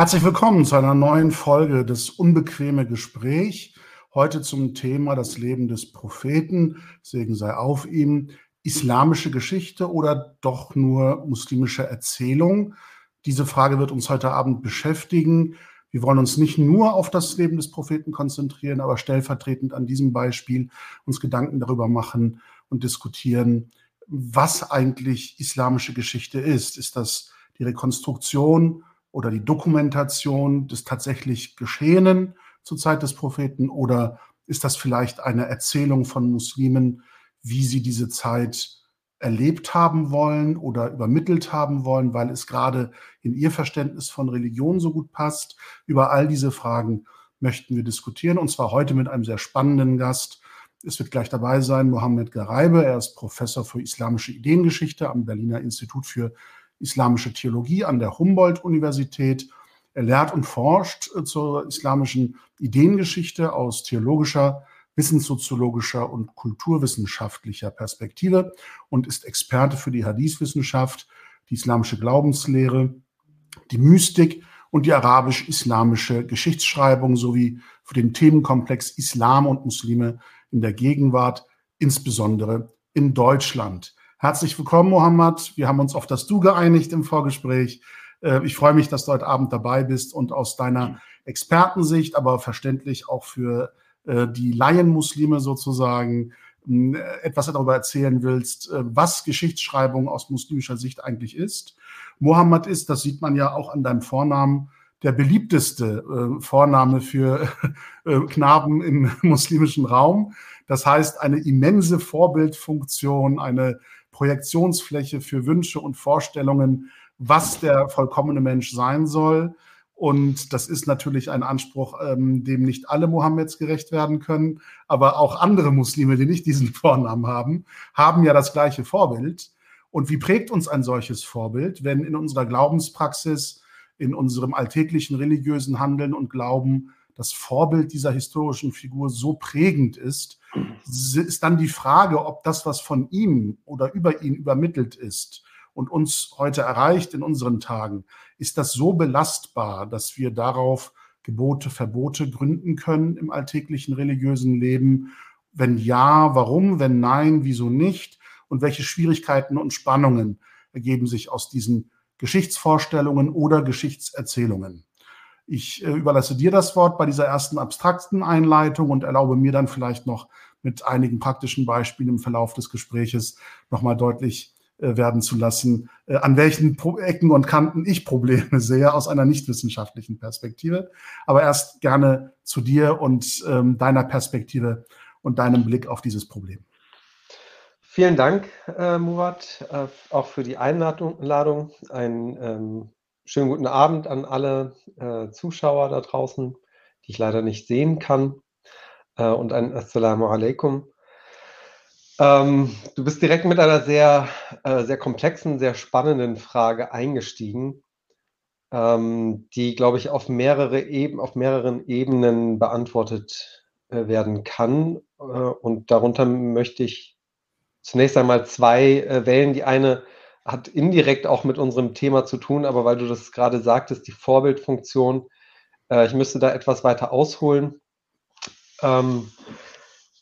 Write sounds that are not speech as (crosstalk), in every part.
Herzlich willkommen zu einer neuen Folge des Unbequeme Gespräch. Heute zum Thema das Leben des Propheten, Segen sei auf ihm, islamische Geschichte oder doch nur muslimische Erzählung. Diese Frage wird uns heute Abend beschäftigen. Wir wollen uns nicht nur auf das Leben des Propheten konzentrieren, aber stellvertretend an diesem Beispiel uns Gedanken darüber machen und diskutieren, was eigentlich islamische Geschichte ist. Ist das die Rekonstruktion oder die Dokumentation des tatsächlich Geschehenen zur Zeit des Propheten oder ist das vielleicht eine Erzählung von Muslimen, wie sie diese Zeit erlebt haben wollen oder übermittelt haben wollen, weil es gerade in ihr Verständnis von Religion so gut passt. Über all diese Fragen möchten wir diskutieren und zwar heute mit einem sehr spannenden Gast. Es wird gleich dabei sein Mohammed Gareibe. Er ist Professor für islamische Ideengeschichte am Berliner Institut für islamische Theologie an der Humboldt-Universität. Er lehrt und forscht äh, zur islamischen Ideengeschichte aus theologischer, wissenssoziologischer und kulturwissenschaftlicher Perspektive und ist Experte für die Hadith-Wissenschaft, die islamische Glaubenslehre, die Mystik und die arabisch-islamische Geschichtsschreibung sowie für den Themenkomplex Islam und Muslime in der Gegenwart, insbesondere in Deutschland. Herzlich willkommen, Mohammed. Wir haben uns auf das Du geeinigt im Vorgespräch. Äh, ich freue mich, dass du heute Abend dabei bist und aus deiner Expertensicht, aber verständlich auch für äh, die Laienmuslime sozusagen äh, etwas darüber erzählen willst, was Geschichtsschreibung aus muslimischer Sicht eigentlich ist. Mohammed ist, das sieht man ja auch an deinem Vornamen, der beliebteste Vorname für (laughs) Knaben im (laughs) muslimischen Raum. Das heißt, eine immense Vorbildfunktion, eine Projektionsfläche für Wünsche und Vorstellungen, was der vollkommene Mensch sein soll. Und das ist natürlich ein Anspruch, ähm, dem nicht alle Mohammeds gerecht werden können, aber auch andere Muslime, die nicht diesen (laughs) Vornamen haben, haben ja das gleiche Vorbild. Und wie prägt uns ein solches Vorbild, wenn in unserer Glaubenspraxis, in unserem alltäglichen religiösen Handeln und Glauben das Vorbild dieser historischen Figur so prägend ist, ist dann die Frage, ob das, was von ihm oder über ihn übermittelt ist und uns heute erreicht in unseren Tagen, ist das so belastbar, dass wir darauf Gebote, Verbote gründen können im alltäglichen religiösen Leben? Wenn ja, warum? Wenn nein, wieso nicht? Und welche Schwierigkeiten und Spannungen ergeben sich aus diesen Geschichtsvorstellungen oder Geschichtserzählungen? Ich äh, überlasse dir das Wort bei dieser ersten abstrakten Einleitung und erlaube mir dann vielleicht noch mit einigen praktischen Beispielen im Verlauf des Gespräches nochmal deutlich äh, werden zu lassen, äh, an welchen Pro Ecken und Kanten ich Probleme (laughs) sehe aus einer nichtwissenschaftlichen Perspektive. Aber erst gerne zu dir und ähm, deiner Perspektive und deinem Blick auf dieses Problem. Vielen Dank, äh, Murat, äh, auch für die Einladung. Ein ähm, Schönen guten Abend an alle äh, Zuschauer da draußen, die ich leider nicht sehen kann. Äh, und ein Assalamu alaikum. Ähm, du bist direkt mit einer sehr, äh, sehr komplexen, sehr spannenden Frage eingestiegen, ähm, die, glaube ich, auf, mehrere Eben, auf mehreren Ebenen beantwortet äh, werden kann. Äh, und darunter möchte ich zunächst einmal zwei äh, wählen. Die eine hat indirekt auch mit unserem Thema zu tun, aber weil du das gerade sagtest, die Vorbildfunktion, äh, ich müsste da etwas weiter ausholen. Ähm,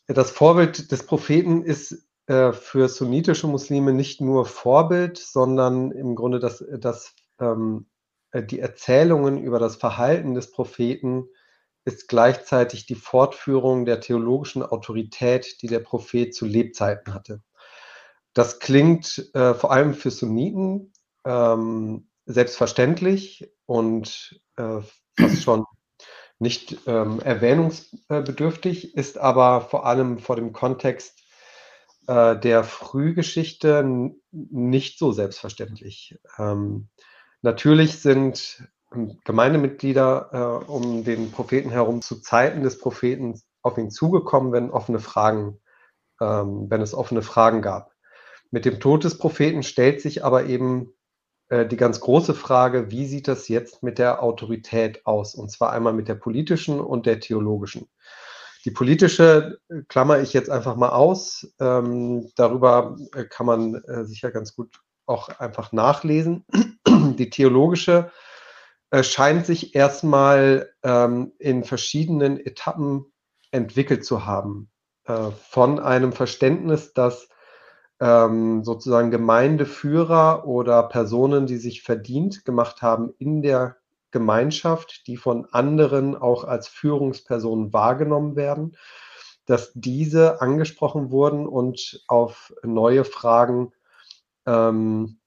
das Vorbild des Propheten ist äh, für sunnitische Muslime nicht nur Vorbild, sondern im Grunde das, das, ähm, äh, die Erzählungen über das Verhalten des Propheten ist gleichzeitig die Fortführung der theologischen Autorität, die der Prophet zu Lebzeiten hatte. Das klingt äh, vor allem für Sunniten ähm, selbstverständlich und äh, fast (clears throat) schon nicht ähm, erwähnungsbedürftig, ist aber vor allem vor dem Kontext äh, der Frühgeschichte nicht so selbstverständlich. Ähm, natürlich sind Gemeindemitglieder äh, um den Propheten herum zu Zeiten des Propheten auf ihn zugekommen, wenn offene Fragen, ähm, wenn es offene Fragen gab. Mit dem Tod des Propheten stellt sich aber eben äh, die ganz große Frage, wie sieht das jetzt mit der Autorität aus? Und zwar einmal mit der politischen und der theologischen. Die politische äh, klammer ich jetzt einfach mal aus. Ähm, darüber äh, kann man äh, sicher ganz gut auch einfach nachlesen. Die theologische äh, scheint sich erstmal ähm, in verschiedenen Etappen entwickelt zu haben. Äh, von einem Verständnis, dass ähm, sozusagen Gemeindeführer oder Personen, die sich verdient gemacht haben in der Gemeinschaft, die von anderen auch als Führungspersonen wahrgenommen werden, dass diese angesprochen wurden und auf neue Fragen, ähm,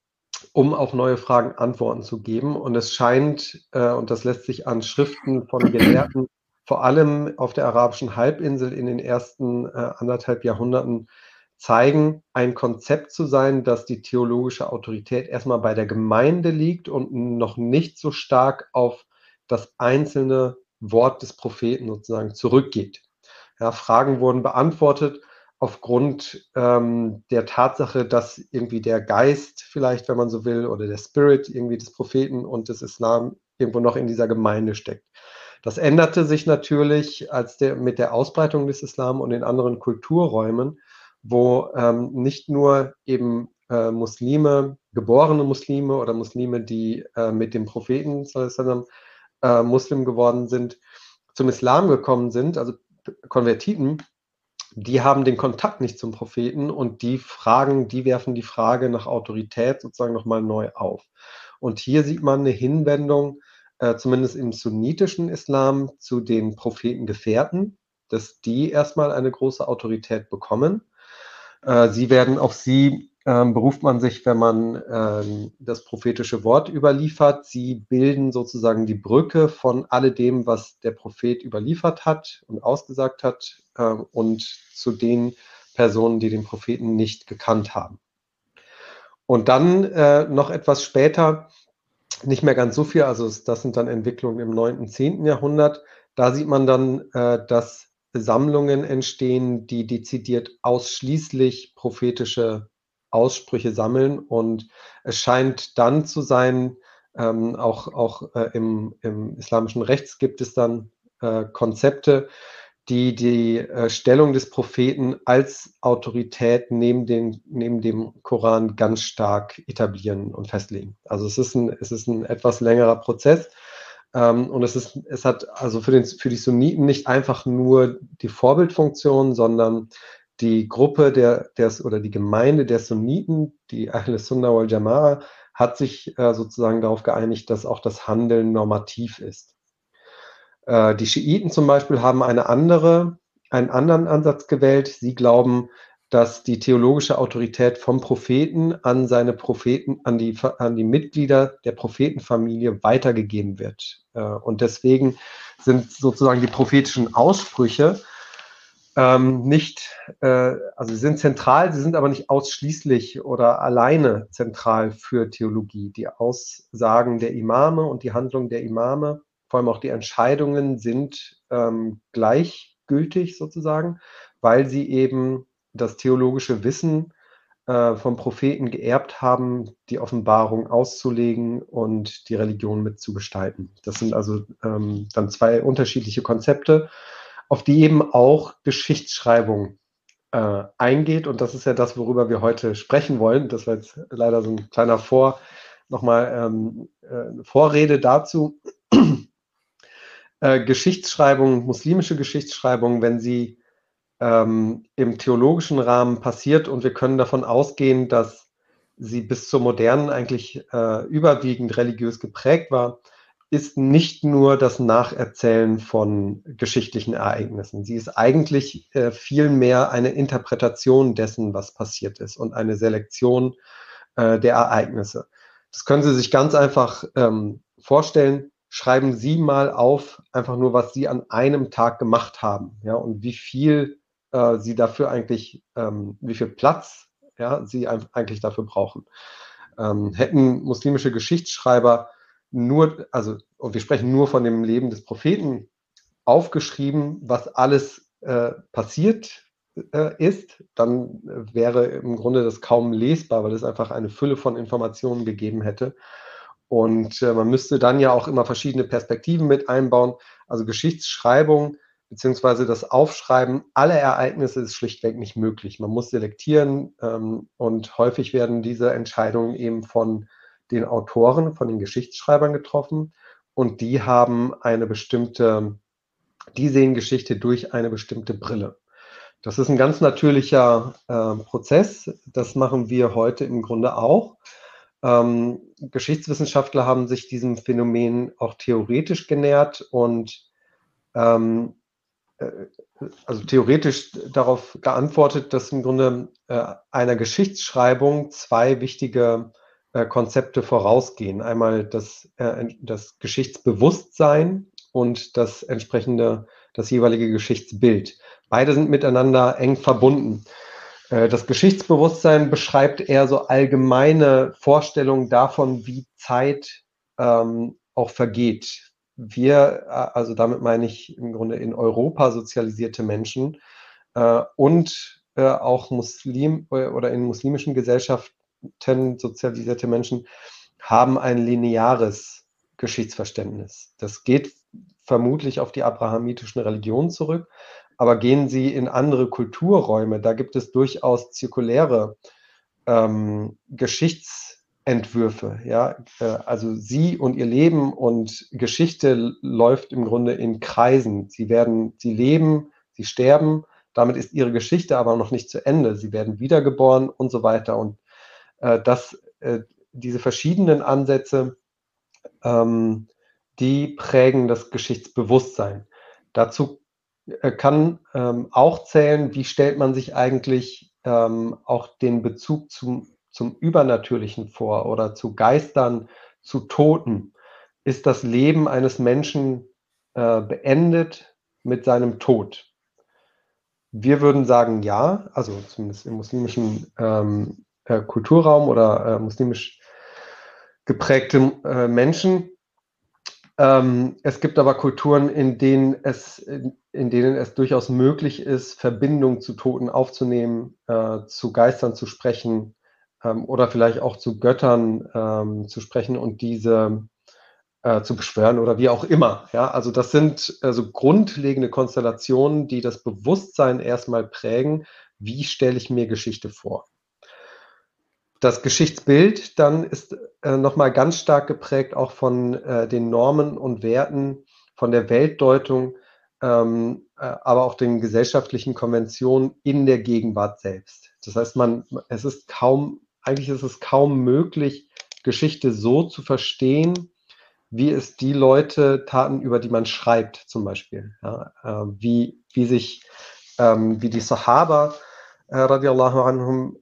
um auf neue Fragen Antworten zu geben. Und es scheint, äh, und das lässt sich an Schriften von Gelehrten vor allem auf der arabischen Halbinsel in den ersten äh, anderthalb Jahrhunderten zeigen, ein Konzept zu sein, dass die theologische Autorität erstmal bei der Gemeinde liegt und noch nicht so stark auf das einzelne Wort des Propheten sozusagen zurückgeht. Ja, Fragen wurden beantwortet aufgrund ähm, der Tatsache, dass irgendwie der Geist vielleicht, wenn man so will, oder der Spirit irgendwie des Propheten und des Islam irgendwo noch in dieser Gemeinde steckt. Das änderte sich natürlich als der, mit der Ausbreitung des Islam und in anderen Kulturräumen, wo ähm, nicht nur eben äh, Muslime, geborene Muslime oder Muslime, die äh, mit dem Propheten äh, Muslim geworden sind, zum Islam gekommen sind, also Konvertiten, die haben den Kontakt nicht zum Propheten und die fragen, die werfen die Frage nach Autorität sozusagen nochmal neu auf. Und hier sieht man eine Hinwendung, äh, zumindest im sunnitischen Islam, zu den Prophetengefährten, dass die erstmal eine große Autorität bekommen äh, sie werden auf sie ähm, beruft man sich, wenn man ähm, das prophetische Wort überliefert. Sie bilden sozusagen die Brücke von alledem, was der Prophet überliefert hat und ausgesagt hat äh, und zu den Personen, die den Propheten nicht gekannt haben. Und dann äh, noch etwas später, nicht mehr ganz so viel, also das sind dann Entwicklungen im 9., 10. Jahrhundert, da sieht man dann, äh, dass Sammlungen entstehen, die dezidiert ausschließlich prophetische Aussprüche sammeln. Und es scheint dann zu sein, ähm, auch, auch äh, im, im islamischen Rechts gibt es dann äh, Konzepte, die die äh, Stellung des Propheten als Autorität neben, den, neben dem Koran ganz stark etablieren und festlegen. Also es ist ein, es ist ein etwas längerer Prozess. Ähm, und es ist, es hat also für, den, für die Sunniten nicht einfach nur die Vorbildfunktion, sondern die Gruppe der, der oder die Gemeinde der Sunniten, die Ahle Sunnah wal Jama'a, hat sich äh, sozusagen darauf geeinigt, dass auch das Handeln normativ ist. Äh, die Schiiten zum Beispiel haben eine andere, einen anderen Ansatz gewählt. Sie glauben, dass die theologische Autorität vom Propheten an seine Propheten, an die, an die Mitglieder der Prophetenfamilie weitergegeben wird. Äh, und deswegen sind sozusagen die prophetischen Aussprüche ähm, nicht, äh, also sie sind zentral, sie sind aber nicht ausschließlich oder alleine zentral für Theologie. Die Aussagen der Imame und die Handlung der Imame, vor allem auch die Entscheidungen, sind ähm, gleichgültig sozusagen, weil sie eben das theologische Wissen äh, vom Propheten geerbt haben, die Offenbarung auszulegen und die Religion mitzugestalten. Das sind also ähm, dann zwei unterschiedliche Konzepte, auf die eben auch Geschichtsschreibung äh, eingeht. Und das ist ja das, worüber wir heute sprechen wollen. Das war jetzt leider so ein kleiner Vor, nochmal ähm, äh, Vorrede dazu. äh, Geschichtsschreibung, muslimische Geschichtsschreibung, wenn sie ähm, im theologischen Rahmen passiert und wir können davon ausgehen, dass sie bis zur modernen eigentlich äh, überwiegend religiös geprägt war, ist nicht nur das Nacherzählen von geschichtlichen Ereignissen. Sie ist eigentlich äh, vielmehr eine Interpretation dessen, was passiert ist und eine Selektion äh, der Ereignisse. Das können Sie sich ganz einfach ähm, vorstellen. Schreiben Sie mal auf, einfach nur, was Sie an einem Tag gemacht haben, ja, und wie viel äh, sie dafür eigentlich, ähm, wie viel Platz ja, sie eigentlich dafür brauchen. Ähm, hätten muslimische Geschichtsschreiber nur, also, und wir sprechen nur von dem Leben des Propheten, aufgeschrieben, was alles äh, passiert äh, ist, dann wäre im Grunde das kaum lesbar, weil es einfach eine Fülle von Informationen gegeben hätte. Und äh, man müsste dann ja auch immer verschiedene Perspektiven mit einbauen. Also Geschichtsschreibung beziehungsweise das Aufschreiben aller Ereignisse ist schlichtweg nicht möglich. Man muss selektieren ähm, und häufig werden diese Entscheidungen eben von den Autoren, von den Geschichtsschreibern getroffen. und die haben eine bestimmte, die sehen Geschichte durch eine bestimmte Brille. Das ist ein ganz natürlicher äh, Prozess. Das machen wir heute im Grunde auch. Ähm, Geschichtswissenschaftler haben sich diesem Phänomen auch theoretisch genähert und ähm, äh, also theoretisch darauf geantwortet, dass im Grunde äh, einer Geschichtsschreibung zwei wichtige äh, Konzepte vorausgehen. Einmal das, äh, das Geschichtsbewusstsein und das entsprechende, das jeweilige Geschichtsbild. Beide sind miteinander eng verbunden. Äh, das Geschichtsbewusstsein beschreibt eher so allgemeine Vorstellungen davon, wie Zeit ähm, auch vergeht. Wir, äh, also damit meine ich im Grunde in Europa sozialisierte Menschen äh, und äh, auch Muslim oder in muslimischen Gesellschaften sozialisierte Menschen haben ein lineares Geschichtsverständnis. Das geht vermutlich auf die abrahamitischen Religionen zurück, aber gehen Sie in andere Kulturräume, da gibt es durchaus zirkuläre ähm, Geschichtsentwürfe. Ja? Äh, also Sie und Ihr Leben und Geschichte läuft im Grunde in Kreisen. Sie werden, Sie leben, Sie sterben, damit ist Ihre Geschichte aber noch nicht zu Ende. Sie werden wiedergeboren und so weiter. Und äh, das, äh, diese verschiedenen Ansätze, ähm, die prägen das Geschichtsbewusstsein. Dazu äh, kann ähm, auch zählen, wie stellt man sich eigentlich ähm, auch den Bezug zum, zum Übernatürlichen vor oder zu Geistern, zu Toten. Ist das Leben eines Menschen äh, beendet mit seinem Tod? Wir würden sagen ja, also zumindest im muslimischen ähm, äh, Kulturraum oder äh, muslimisch geprägte äh, Menschen ähm, es gibt aber Kulturen, in denen, es, in, in, denen es durchaus möglich ist, Verbindungen zu Toten aufzunehmen, äh, zu Geistern zu sprechen ähm, oder vielleicht auch zu Göttern ähm, zu sprechen und diese äh, zu beschwören oder wie auch immer. Ja? Also das sind also grundlegende Konstellationen, die das Bewusstsein erstmal prägen. Wie stelle ich mir Geschichte vor? Das Geschichtsbild dann ist äh, nochmal ganz stark geprägt auch von äh, den Normen und Werten, von der Weltdeutung, ähm, äh, aber auch den gesellschaftlichen Konventionen in der Gegenwart selbst. Das heißt, man, es ist kaum, eigentlich ist es kaum möglich, Geschichte so zu verstehen, wie es die Leute taten, über die man schreibt, zum Beispiel. Ja, äh, wie, wie sich, ähm, wie die Sahaba, äh, radiallahu anhum,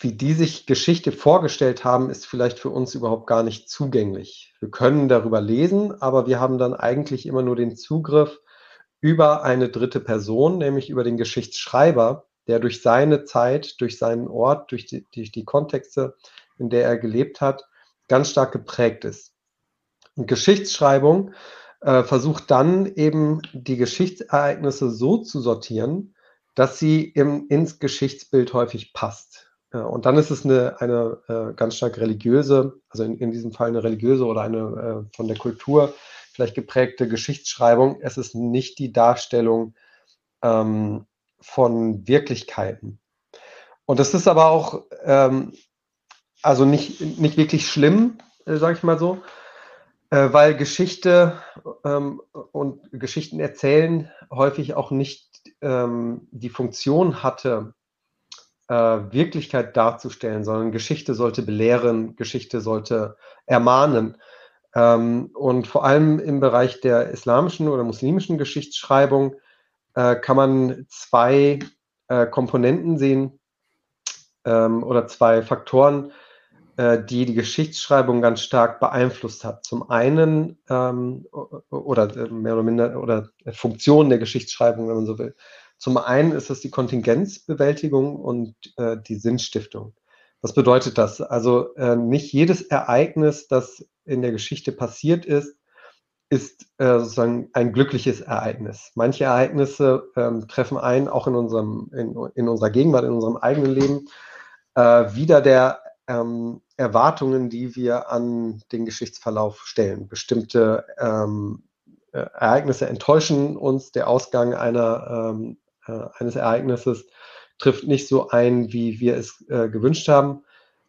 wie die sich Geschichte vorgestellt haben, ist vielleicht für uns überhaupt gar nicht zugänglich. Wir können darüber lesen, aber wir haben dann eigentlich immer nur den Zugriff über eine dritte Person, nämlich über den Geschichtsschreiber, der durch seine Zeit, durch seinen Ort, durch die, durch die Kontexte, in der er gelebt hat, ganz stark geprägt ist. Und Geschichtsschreibung äh, versucht dann eben die Geschichtsereignisse so zu sortieren, dass sie im, ins Geschichtsbild häufig passt. Und dann ist es eine, eine äh, ganz stark religiöse, also in, in diesem Fall eine religiöse oder eine äh, von der Kultur vielleicht geprägte Geschichtsschreibung. Es ist nicht die Darstellung ähm, von Wirklichkeiten. Und das ist aber auch ähm, also nicht, nicht wirklich schlimm, äh, sage ich mal so, äh, weil Geschichte ähm, und Geschichten erzählen häufig auch nicht ähm, die Funktion hatte, äh, Wirklichkeit darzustellen, sondern Geschichte sollte belehren, Geschichte sollte ermahnen. Ähm, und vor allem im Bereich der islamischen oder muslimischen Geschichtsschreibung äh, kann man zwei äh, Komponenten sehen ähm, oder zwei Faktoren, äh, die die Geschichtsschreibung ganz stark beeinflusst hat. Zum einen ähm, oder äh, mehr oder minder oder Funktion der Geschichtsschreibung, wenn man so will. Zum einen ist es die Kontingenzbewältigung und äh, die Sinnstiftung. Was bedeutet das? Also äh, nicht jedes Ereignis, das in der Geschichte passiert ist, ist äh, sozusagen ein glückliches Ereignis. Manche Ereignisse ähm, treffen ein, auch in, unserem, in, in, unserer Gegenwart, in unserem eigenen Leben, äh, wieder der ähm, Erwartungen, die wir an den Geschichtsverlauf stellen. Bestimmte ähm, äh, Ereignisse enttäuschen uns, der Ausgang einer ähm, äh, eines Ereignisses trifft nicht so ein, wie wir es äh, gewünscht haben.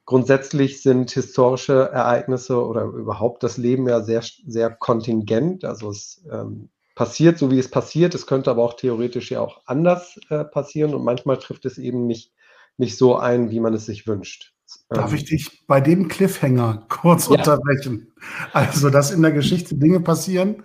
Grundsätzlich sind historische Ereignisse oder überhaupt das Leben ja sehr, sehr kontingent. Also es ähm, passiert so, wie es passiert. Es könnte aber auch theoretisch ja auch anders äh, passieren und manchmal trifft es eben nicht, nicht so ein, wie man es sich wünscht. Darf ähm, ich dich bei dem Cliffhanger kurz ja. unterbrechen? Also, dass in der Geschichte Dinge passieren,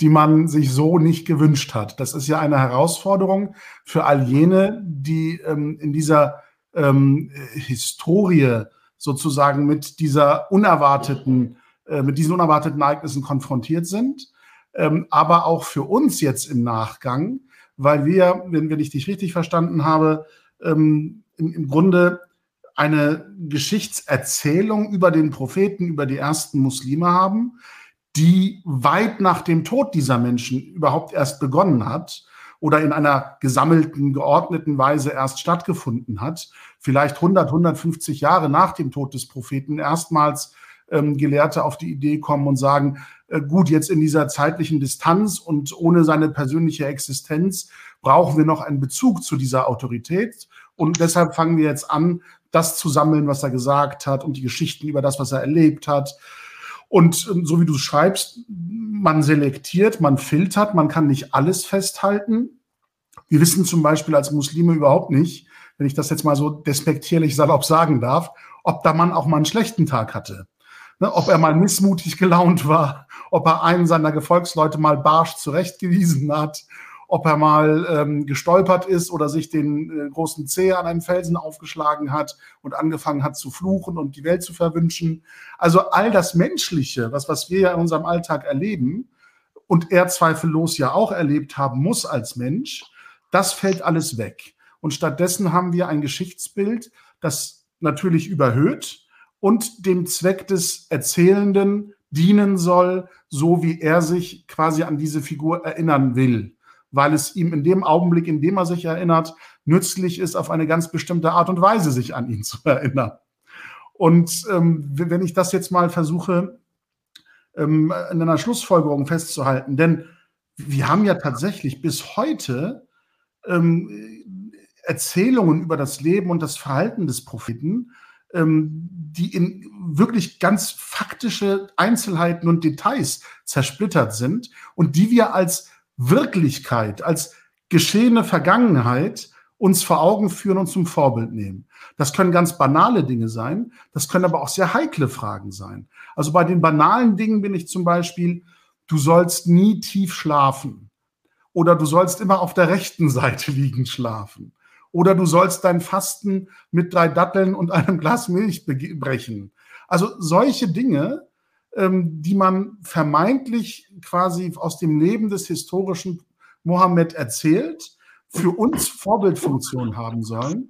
die man sich so nicht gewünscht hat. Das ist ja eine Herausforderung für all jene, die ähm, in dieser ähm, Historie sozusagen mit dieser unerwarteten, äh, mit diesen unerwarteten Ereignissen konfrontiert sind. Ähm, aber auch für uns jetzt im Nachgang, weil wir, wenn, ich dich richtig verstanden habe, ähm, im, im Grunde eine Geschichtserzählung über den Propheten, über die ersten Muslime haben, die weit nach dem Tod dieser Menschen überhaupt erst begonnen hat oder in einer gesammelten, geordneten Weise erst stattgefunden hat. Vielleicht 100, 150 Jahre nach dem Tod des Propheten erstmals ähm, Gelehrte auf die Idee kommen und sagen, äh, gut, jetzt in dieser zeitlichen Distanz und ohne seine persönliche Existenz brauchen wir noch einen Bezug zu dieser Autorität. Und deshalb fangen wir jetzt an, das zu sammeln, was er gesagt hat und die Geschichten über das, was er erlebt hat. Und ähm, so wie du schreibst, man selektiert, man filtert, man kann nicht alles festhalten. Wir wissen zum Beispiel als Muslime überhaupt nicht, wenn ich das jetzt mal so despektierlich salopp sagen darf, ob der Mann auch mal einen schlechten Tag hatte. Ne, ob er mal missmutig gelaunt war, ob er einen seiner Gefolgsleute mal barsch zurechtgewiesen hat, ob er mal ähm, gestolpert ist oder sich den äh, großen Zeh an einem Felsen aufgeschlagen hat und angefangen hat zu fluchen und die Welt zu verwünschen. Also all das Menschliche, was, was wir ja in unserem Alltag erleben und er zweifellos ja auch erlebt haben muss als Mensch, das fällt alles weg. Und stattdessen haben wir ein Geschichtsbild, das natürlich überhöht und dem Zweck des Erzählenden dienen soll, so wie er sich quasi an diese Figur erinnern will weil es ihm in dem Augenblick, in dem er sich erinnert, nützlich ist, auf eine ganz bestimmte Art und Weise sich an ihn (laughs) zu erinnern. Und ähm, wenn ich das jetzt mal versuche, ähm, in einer Schlussfolgerung festzuhalten, denn wir haben ja tatsächlich bis heute ähm, Erzählungen über das Leben und das Verhalten des Propheten, ähm, die in wirklich ganz faktische Einzelheiten und Details zersplittert sind und die wir als Wirklichkeit, als geschehene Vergangenheit uns vor Augen führen und zum Vorbild nehmen. Das können ganz banale Dinge sein, das können aber auch sehr heikle Fragen sein. Also bei den banalen Dingen bin ich zum Beispiel, du sollst nie tief schlafen oder du sollst immer auf der rechten Seite liegend schlafen oder du sollst dein Fasten mit drei Datteln und einem Glas Milch brechen. Also solche Dinge ähm, die man vermeintlich quasi aus dem Leben des historischen Mohammed erzählt, für uns Vorbildfunktion haben sollen,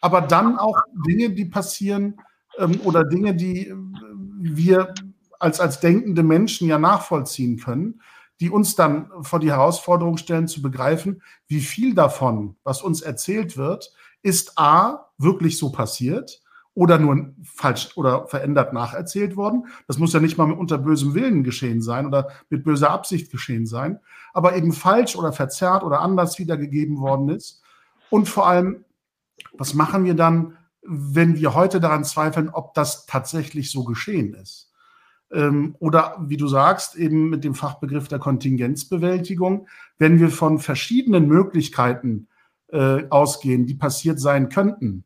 aber dann auch Dinge, die passieren ähm, oder Dinge, die äh, wir als, als denkende Menschen ja nachvollziehen können, die uns dann vor die Herausforderung stellen zu begreifen, wie viel davon, was uns erzählt wird, ist A, wirklich so passiert oder nur falsch oder verändert nacherzählt worden. Das muss ja nicht mal unter bösem Willen geschehen sein oder mit böser Absicht geschehen sein, aber eben falsch oder verzerrt oder anders wiedergegeben worden ist. Und vor allem, was machen wir dann, wenn wir heute daran zweifeln, ob das tatsächlich so geschehen ist? Ähm, oder wie du sagst, eben mit dem Fachbegriff der Kontingenzbewältigung, wenn wir von verschiedenen Möglichkeiten äh, ausgehen, die passiert sein könnten,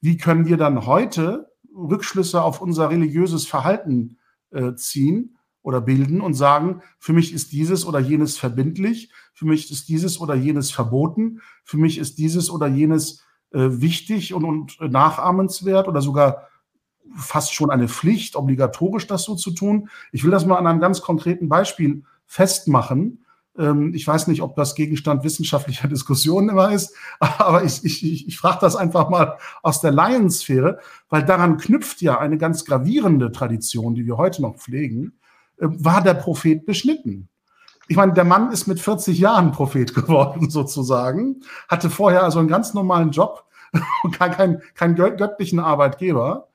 wie können wir dann heute Rückschlüsse auf unser religiöses Verhalten äh, ziehen oder bilden und sagen, für mich ist dieses oder jenes verbindlich, für mich ist dieses oder jenes verboten, für mich ist dieses oder jenes äh, wichtig und, und nachahmenswert oder sogar fast schon eine Pflicht, obligatorisch das so zu tun. Ich will das mal an einem ganz konkreten Beispiel festmachen. Ähm, ich weiß nicht, ob das Gegenstand wissenschaftlicher (laughs) Diskussionen immer ist, (laughs) aber ich, ich, ich frage das einfach mal aus der Laiensphäre, weil daran knüpft ja eine ganz gravierende Tradition, die wir heute noch pflegen. Äh, war der Prophet beschnitten? Ich meine, der Mann ist mit 40 Jahren Prophet (laughs) geworden, sozusagen, hatte vorher also einen ganz normalen Job und keinen kein göttlichen Arbeitgeber.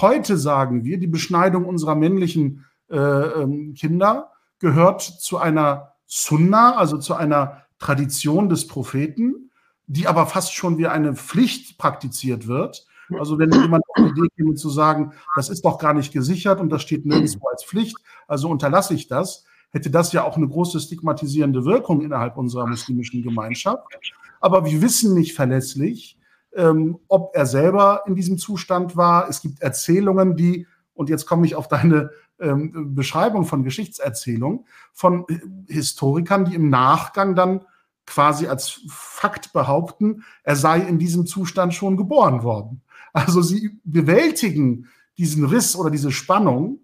Heute sagen wir, die Beschneidung unserer männlichen äh, ähm, Kinder gehört zu einer Sunna, also zu einer Tradition des Propheten, die aber fast schon wie eine Pflicht praktiziert wird, Also wenn jemand auf die Idee käme zu sagen, das ist doch gar nicht gesichert und das steht nirgendwo als Pflicht, also unterlasse ich das, hätte das ja auch eine große stigmatisierende Wirkung innerhalb unserer muslimischen Gemeinschaft. Aber wir wissen nicht verlässlich, ähm, ob er selber in diesem Zustand war. Es gibt Erzählungen, die, und jetzt komme ich auf deine ähm, Beschreibung von Geschichtserzählung, von Historikern, die im Nachgang dann quasi als Fakt behaupten, er sei in diesem Zustand schon geboren worden. Also sie bewältigen diesen Riss oder diese Spannung,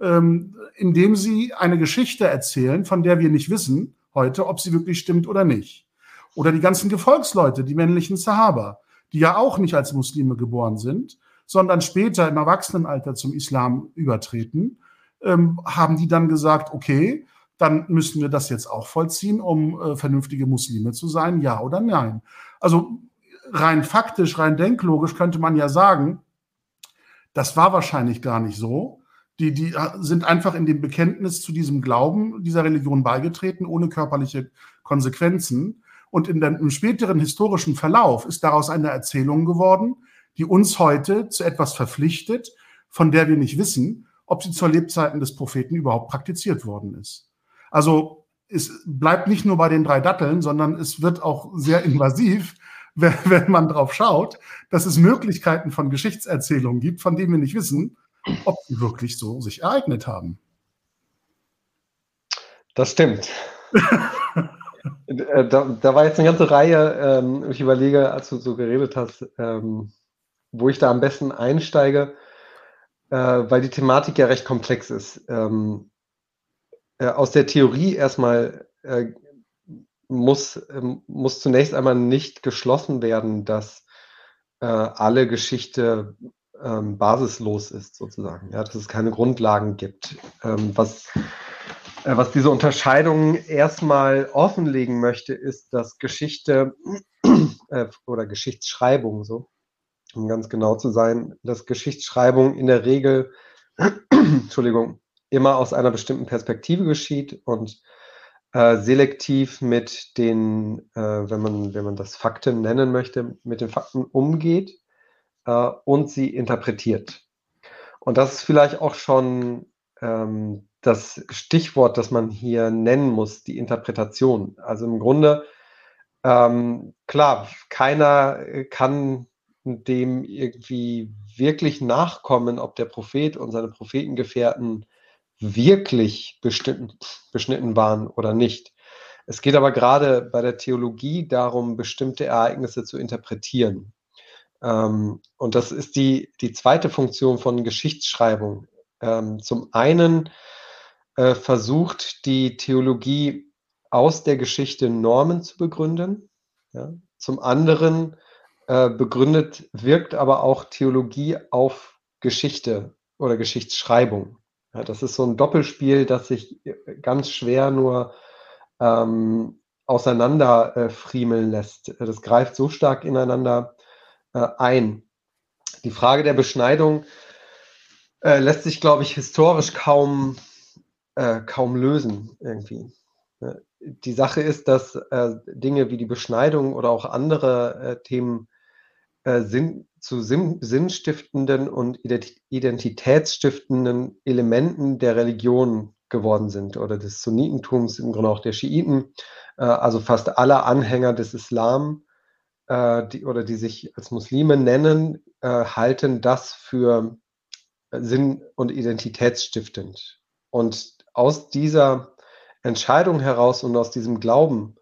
ähm, indem sie eine Geschichte erzählen, von der wir nicht wissen heute, ob sie wirklich stimmt oder nicht. Oder die ganzen Gefolgsleute, die männlichen Sahaba, die ja auch nicht als Muslime geboren sind, sondern später im Erwachsenenalter zum Islam übertreten, ähm, haben die dann gesagt, okay, dann müssen wir das jetzt auch vollziehen, um äh, vernünftige Muslime zu sein, ja oder nein. Also rein faktisch, rein denklogisch könnte man ja sagen, das war wahrscheinlich gar nicht so. Die, die äh, sind einfach in dem Bekenntnis zu diesem Glauben dieser Religion beigetreten, ohne körperliche Konsequenzen. Und in dem, späteren historischen Verlauf ist daraus eine Erzählung geworden, die uns heute zu etwas verpflichtet, von der wir nicht wissen, ob sie zur Lebzeiten des Propheten überhaupt praktiziert worden ist. Also es bleibt nicht nur bei den drei Datteln, sondern es wird auch sehr invasiv, (laughs) wenn man drauf schaut, dass es Möglichkeiten von Geschichtserzählungen gibt, von denen wir nicht wissen, ob sie wirklich so sich ereignet haben. Das stimmt. (laughs) Äh, da, da, war jetzt eine ganze Reihe, ähm, ich überlege, als du so geredet hast, ähm, wo ich da am besten einsteige, äh, weil die Thematik ja recht komplex ist. Ähm, äh, aus der Theorie erstmal äh, muss, ähm, muss zunächst einmal nicht geschlossen werden, dass äh, alle Geschichte ähm, basislos ist, sozusagen. Ja, dass es keine Grundlagen gibt. Ähm, was was diese Unterscheidung erstmal offenlegen möchte, ist, dass Geschichte (clears throat) äh, oder Geschichtsschreibung, so, um ganz genau zu sein, dass Geschichtsschreibung in der Regel, (clears throat) Entschuldigung, immer aus einer bestimmten Perspektive geschieht und äh, selektiv mit den, äh, wenn, man, wenn man das Fakten nennen möchte, mit den Fakten umgeht äh, und sie interpretiert. Und das ist vielleicht auch schon ähm, das Stichwort, das man hier nennen muss, die Interpretation. Also im Grunde, ähm, klar, keiner kann dem irgendwie wirklich nachkommen, ob der Prophet und seine Prophetengefährten wirklich beschnitten, waren oder nicht. Es geht aber gerade bei der Theologie darum, bestimmte Ereignisse zu interpretieren. Ähm, und das ist die, die zweite Funktion von Geschichtsschreibung. Ähm, zum einen versucht die Theologie aus der Geschichte Normen zu begründen. Ja. Zum anderen äh, begründet, wirkt aber auch Theologie auf Geschichte oder Geschichtsschreibung. Ja, das ist so ein Doppelspiel, das sich äh, ganz schwer nur ähm, auseinander äh, lässt. Das greift so stark ineinander äh, ein. Die Frage der Beschneidung äh, lässt sich, glaube ich, historisch kaum äh, kaum lösen irgendwie. Die Sache ist, dass äh, Dinge wie die Beschneidung oder auch andere äh, Themen äh, Sinn, zu Sinn, sinnstiftenden und identitätsstiftenden Elementen der Religion geworden sind oder des Sunnitentums, im Grunde auch der Schiiten, äh, also fast alle Anhänger des Islam die, oder die sich als Muslime nennen, halten das für sinn- und identitätsstiftend. Und aus dieser Entscheidung heraus und aus diesem Glauben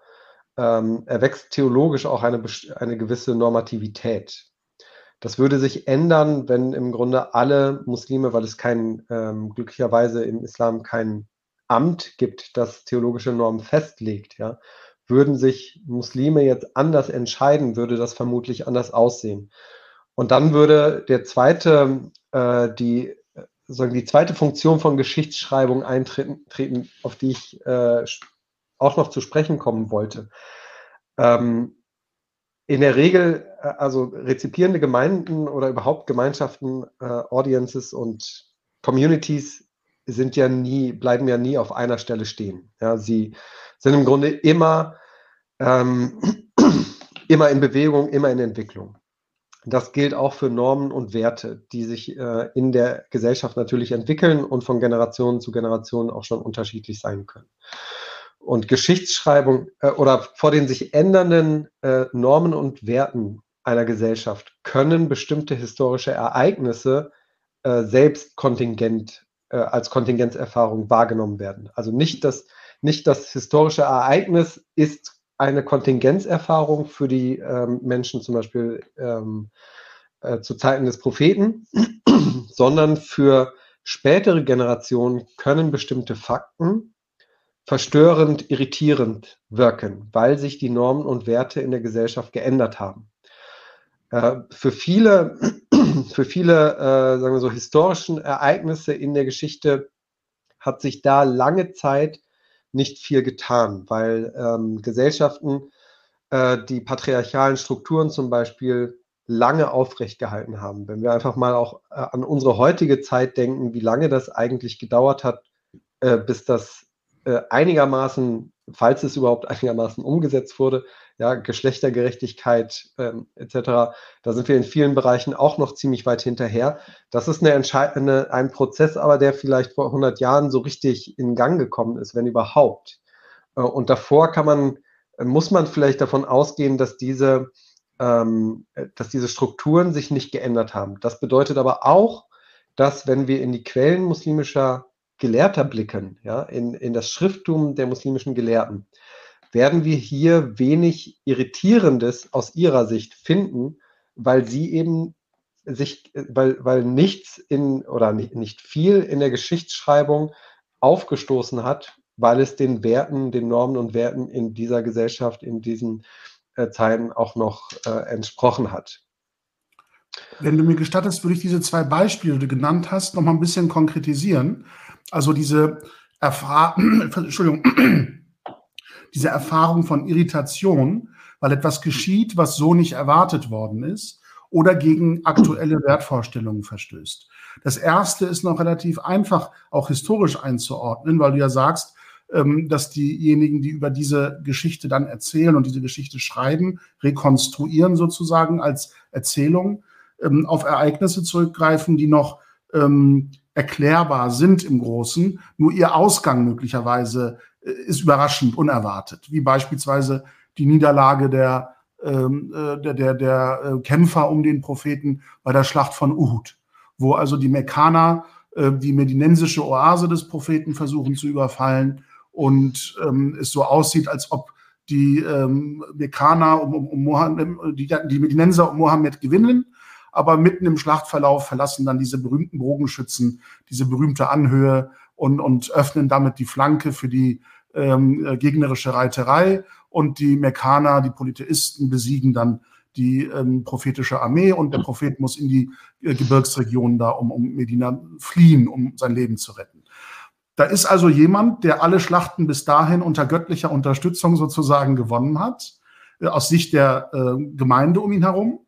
ähm, erwächst theologisch auch eine, eine gewisse Normativität. Das würde sich ändern, wenn im Grunde alle Muslime, weil es kein, ähm, glücklicherweise im Islam kein Amt gibt, das theologische Normen festlegt, ja, würden sich Muslime jetzt anders entscheiden, würde das vermutlich anders aussehen. Und dann würde der zweite, äh, die sozusagen die zweite Funktion von Geschichtsschreibung eintreten, auf die ich äh, auch noch zu sprechen kommen wollte. Ähm, in der Regel, äh, also rezipierende Gemeinden oder überhaupt Gemeinschaften, äh, Audiences und Communities sind ja nie, bleiben ja nie auf einer Stelle stehen. Ja, sie sind im Grunde immer, ähm, (clears throat) immer in Bewegung, immer in Entwicklung. Das gilt auch für Normen und Werte, die sich äh, in der Gesellschaft natürlich entwickeln und von Generation zu Generation auch schon unterschiedlich sein können. Und Geschichtsschreibung äh, oder vor den sich ändernden äh, Normen und Werten einer Gesellschaft können bestimmte historische Ereignisse äh, selbst kontingent äh, als Kontingenzerfahrung wahrgenommen werden. Also nicht das, nicht das historische Ereignis ist eine Kontingenzerfahrung für die ähm, Menschen zum Beispiel ähm, äh, zu Zeiten des Propheten, (clears throat) sondern für spätere Generationen können bestimmte Fakten verstörend, irritierend wirken, weil sich die Normen und Werte in der Gesellschaft geändert haben. Äh, für viele, (clears throat) für viele äh, sagen wir so, historischen Ereignisse in der Geschichte hat sich da lange Zeit nicht viel getan, weil ähm, Gesellschaften äh, die patriarchalen Strukturen zum Beispiel lange aufrecht gehalten haben. Wenn wir einfach mal auch äh, an unsere heutige Zeit denken, wie lange das eigentlich gedauert hat, äh, bis das äh, einigermaßen, falls es überhaupt einigermaßen umgesetzt wurde, ja, Geschlechtergerechtigkeit ähm, etc., da sind wir in vielen Bereichen auch noch ziemlich weit hinterher. Das ist eine entscheidende, ein Prozess, aber der vielleicht vor 100 Jahren so richtig in Gang gekommen ist, wenn überhaupt. Äh, und davor kann man, muss man vielleicht davon ausgehen, dass diese, ähm, dass diese Strukturen sich nicht geändert haben. Das bedeutet aber auch, dass wenn wir in die Quellen muslimischer Gelehrter blicken, ja, in, in das Schrifttum der muslimischen Gelehrten, werden wir hier wenig Irritierendes aus ihrer Sicht finden, weil sie eben sich, weil, weil nichts in oder nicht, nicht viel in der Geschichtsschreibung aufgestoßen hat, weil es den Werten, den Normen und Werten in dieser Gesellschaft, in diesen äh, Zeiten auch noch äh, entsprochen hat. Wenn du mir gestattest, würde ich diese zwei Beispiele, die du genannt hast, noch mal ein bisschen konkretisieren. Also diese Erfahrung, (clears throat) Entschuldigung, diese Erfahrung von Irritation, weil etwas geschieht, was so nicht erwartet worden ist oder gegen aktuelle (clears throat) Wertvorstellungen verstößt. Das erste ist noch relativ einfach, auch historisch einzuordnen, weil du ja sagst, ähm, dass diejenigen, die über diese Geschichte dann erzählen und diese Geschichte schreiben, rekonstruieren sozusagen als Erzählung, ähm, auf Ereignisse zurückgreifen, die noch ähm, erklärbar sind im Großen, nur ihr Ausgang möglicherweise ist überraschend, unerwartet, wie beispielsweise die Niederlage der, ähm, äh, der, der, der äh, Kämpfer um den Propheten bei der Schlacht von Uhud, wo also die Mekkaner äh, die medinensische Oase des Propheten versuchen zu überfallen und ähm, es so aussieht, als ob die ähm, Mekkaner um, um, um Mohammed, die, die Medinenser um Mohammed gewinnen aber mitten im Schlachtverlauf verlassen dann diese berühmten Bogenschützen diese berühmte Anhöhe und, und öffnen damit die Flanke für die ähm, äh, gegnerische Reiterei und die Mekkaner, die Polytheisten besiegen dann die ähm, prophetische Armee und der Prophet muss in die äh, Gebirgsregion da, um, um Medina fliehen, um sein Leben zu retten. Da ist also jemand, der alle Schlachten bis dahin unter göttlicher Unterstützung sozusagen gewonnen hat, äh, aus Sicht der äh, Gemeinde um ihn herum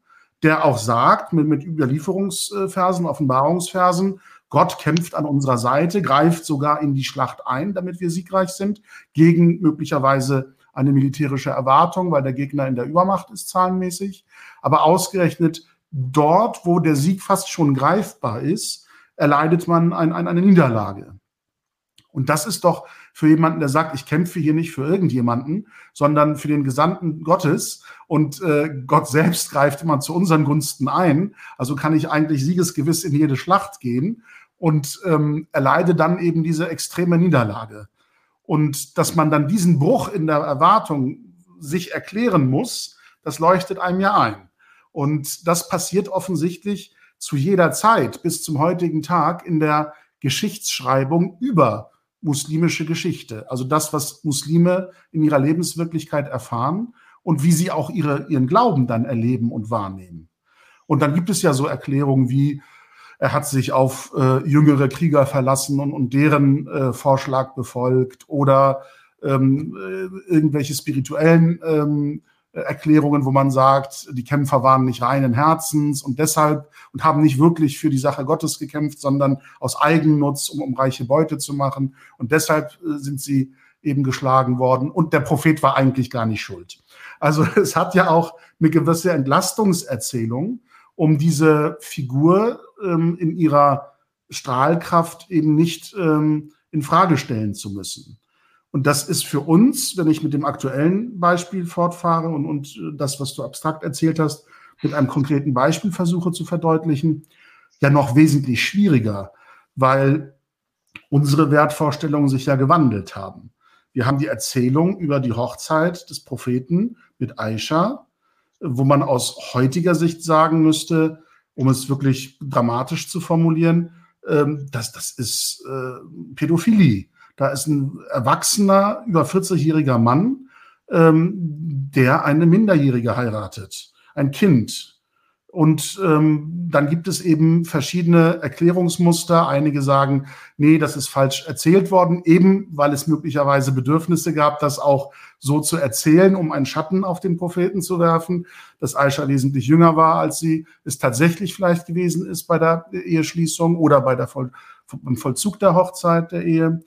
der auch sagt, mit, mit Überlieferungsversen, Offenbarungsversen, Gott kämpft an unserer Seite, greift sogar in die Schlacht ein, damit wir siegreich sind, gegen möglicherweise eine militärische Erwartung, weil der Gegner in der Übermacht ist zahlenmäßig. Aber ausgerechnet dort, wo der Sieg fast schon greifbar ist, erleidet man ein, ein, eine Niederlage. Und das ist doch für jemanden, der sagt, ich kämpfe hier nicht für irgendjemanden, sondern für den Gesandten Gottes und äh, Gott selbst greift immer zu unseren Gunsten ein. Also kann ich eigentlich siegesgewiss in jede Schlacht gehen und ähm, erleide dann eben diese extreme Niederlage. Und dass man dann diesen Bruch in der Erwartung sich erklären muss, das leuchtet einem ja ein. Und das passiert offensichtlich zu jeder Zeit bis zum heutigen Tag in der Geschichtsschreibung über muslimische Geschichte. Also das, was Muslime in ihrer Lebenswirklichkeit erfahren und wie sie auch ihre, ihren Glauben dann erleben und wahrnehmen. Und dann gibt es ja so Erklärungen wie, er hat sich auf äh, jüngere Krieger verlassen und, und deren äh, Vorschlag befolgt oder ähm, äh, irgendwelche spirituellen ähm, Erklärungen, wo man sagt, die Kämpfer waren nicht reinen Herzens und deshalb und haben nicht wirklich für die Sache Gottes gekämpft, sondern aus Eigennutz, um, um reiche Beute zu machen. Und deshalb äh, sind sie eben geschlagen worden. Und der Prophet war eigentlich gar nicht schuld. Also (laughs) es hat ja auch eine gewisse Entlastungserzählung. Um diese Figur ähm, in ihrer Strahlkraft eben nicht ähm, in Frage stellen zu müssen. Und das ist für uns, wenn ich mit dem aktuellen Beispiel fortfahre und, und das, was du abstrakt erzählt hast, mit einem konkreten Beispiel versuche zu verdeutlichen, ja noch wesentlich schwieriger, weil unsere Wertvorstellungen sich ja gewandelt haben. Wir haben die Erzählung über die Hochzeit des Propheten mit Aisha, wo man aus heutiger Sicht sagen müsste, um es wirklich dramatisch zu formulieren, ähm, dass das ist äh, Pädophilie. Da ist ein erwachsener, über 40-jähriger Mann, ähm, der eine Minderjährige heiratet, ein Kind. Und ähm, dann gibt es eben verschiedene Erklärungsmuster. Einige sagen, nee, das ist falsch erzählt worden, eben weil es möglicherweise Bedürfnisse gab, das auch so zu erzählen, um einen Schatten auf den Propheten zu werfen, dass Aisha wesentlich jünger war, als sie es tatsächlich vielleicht gewesen ist bei der Eheschließung oder bei der Voll beim Vollzug der Hochzeit der Ehe.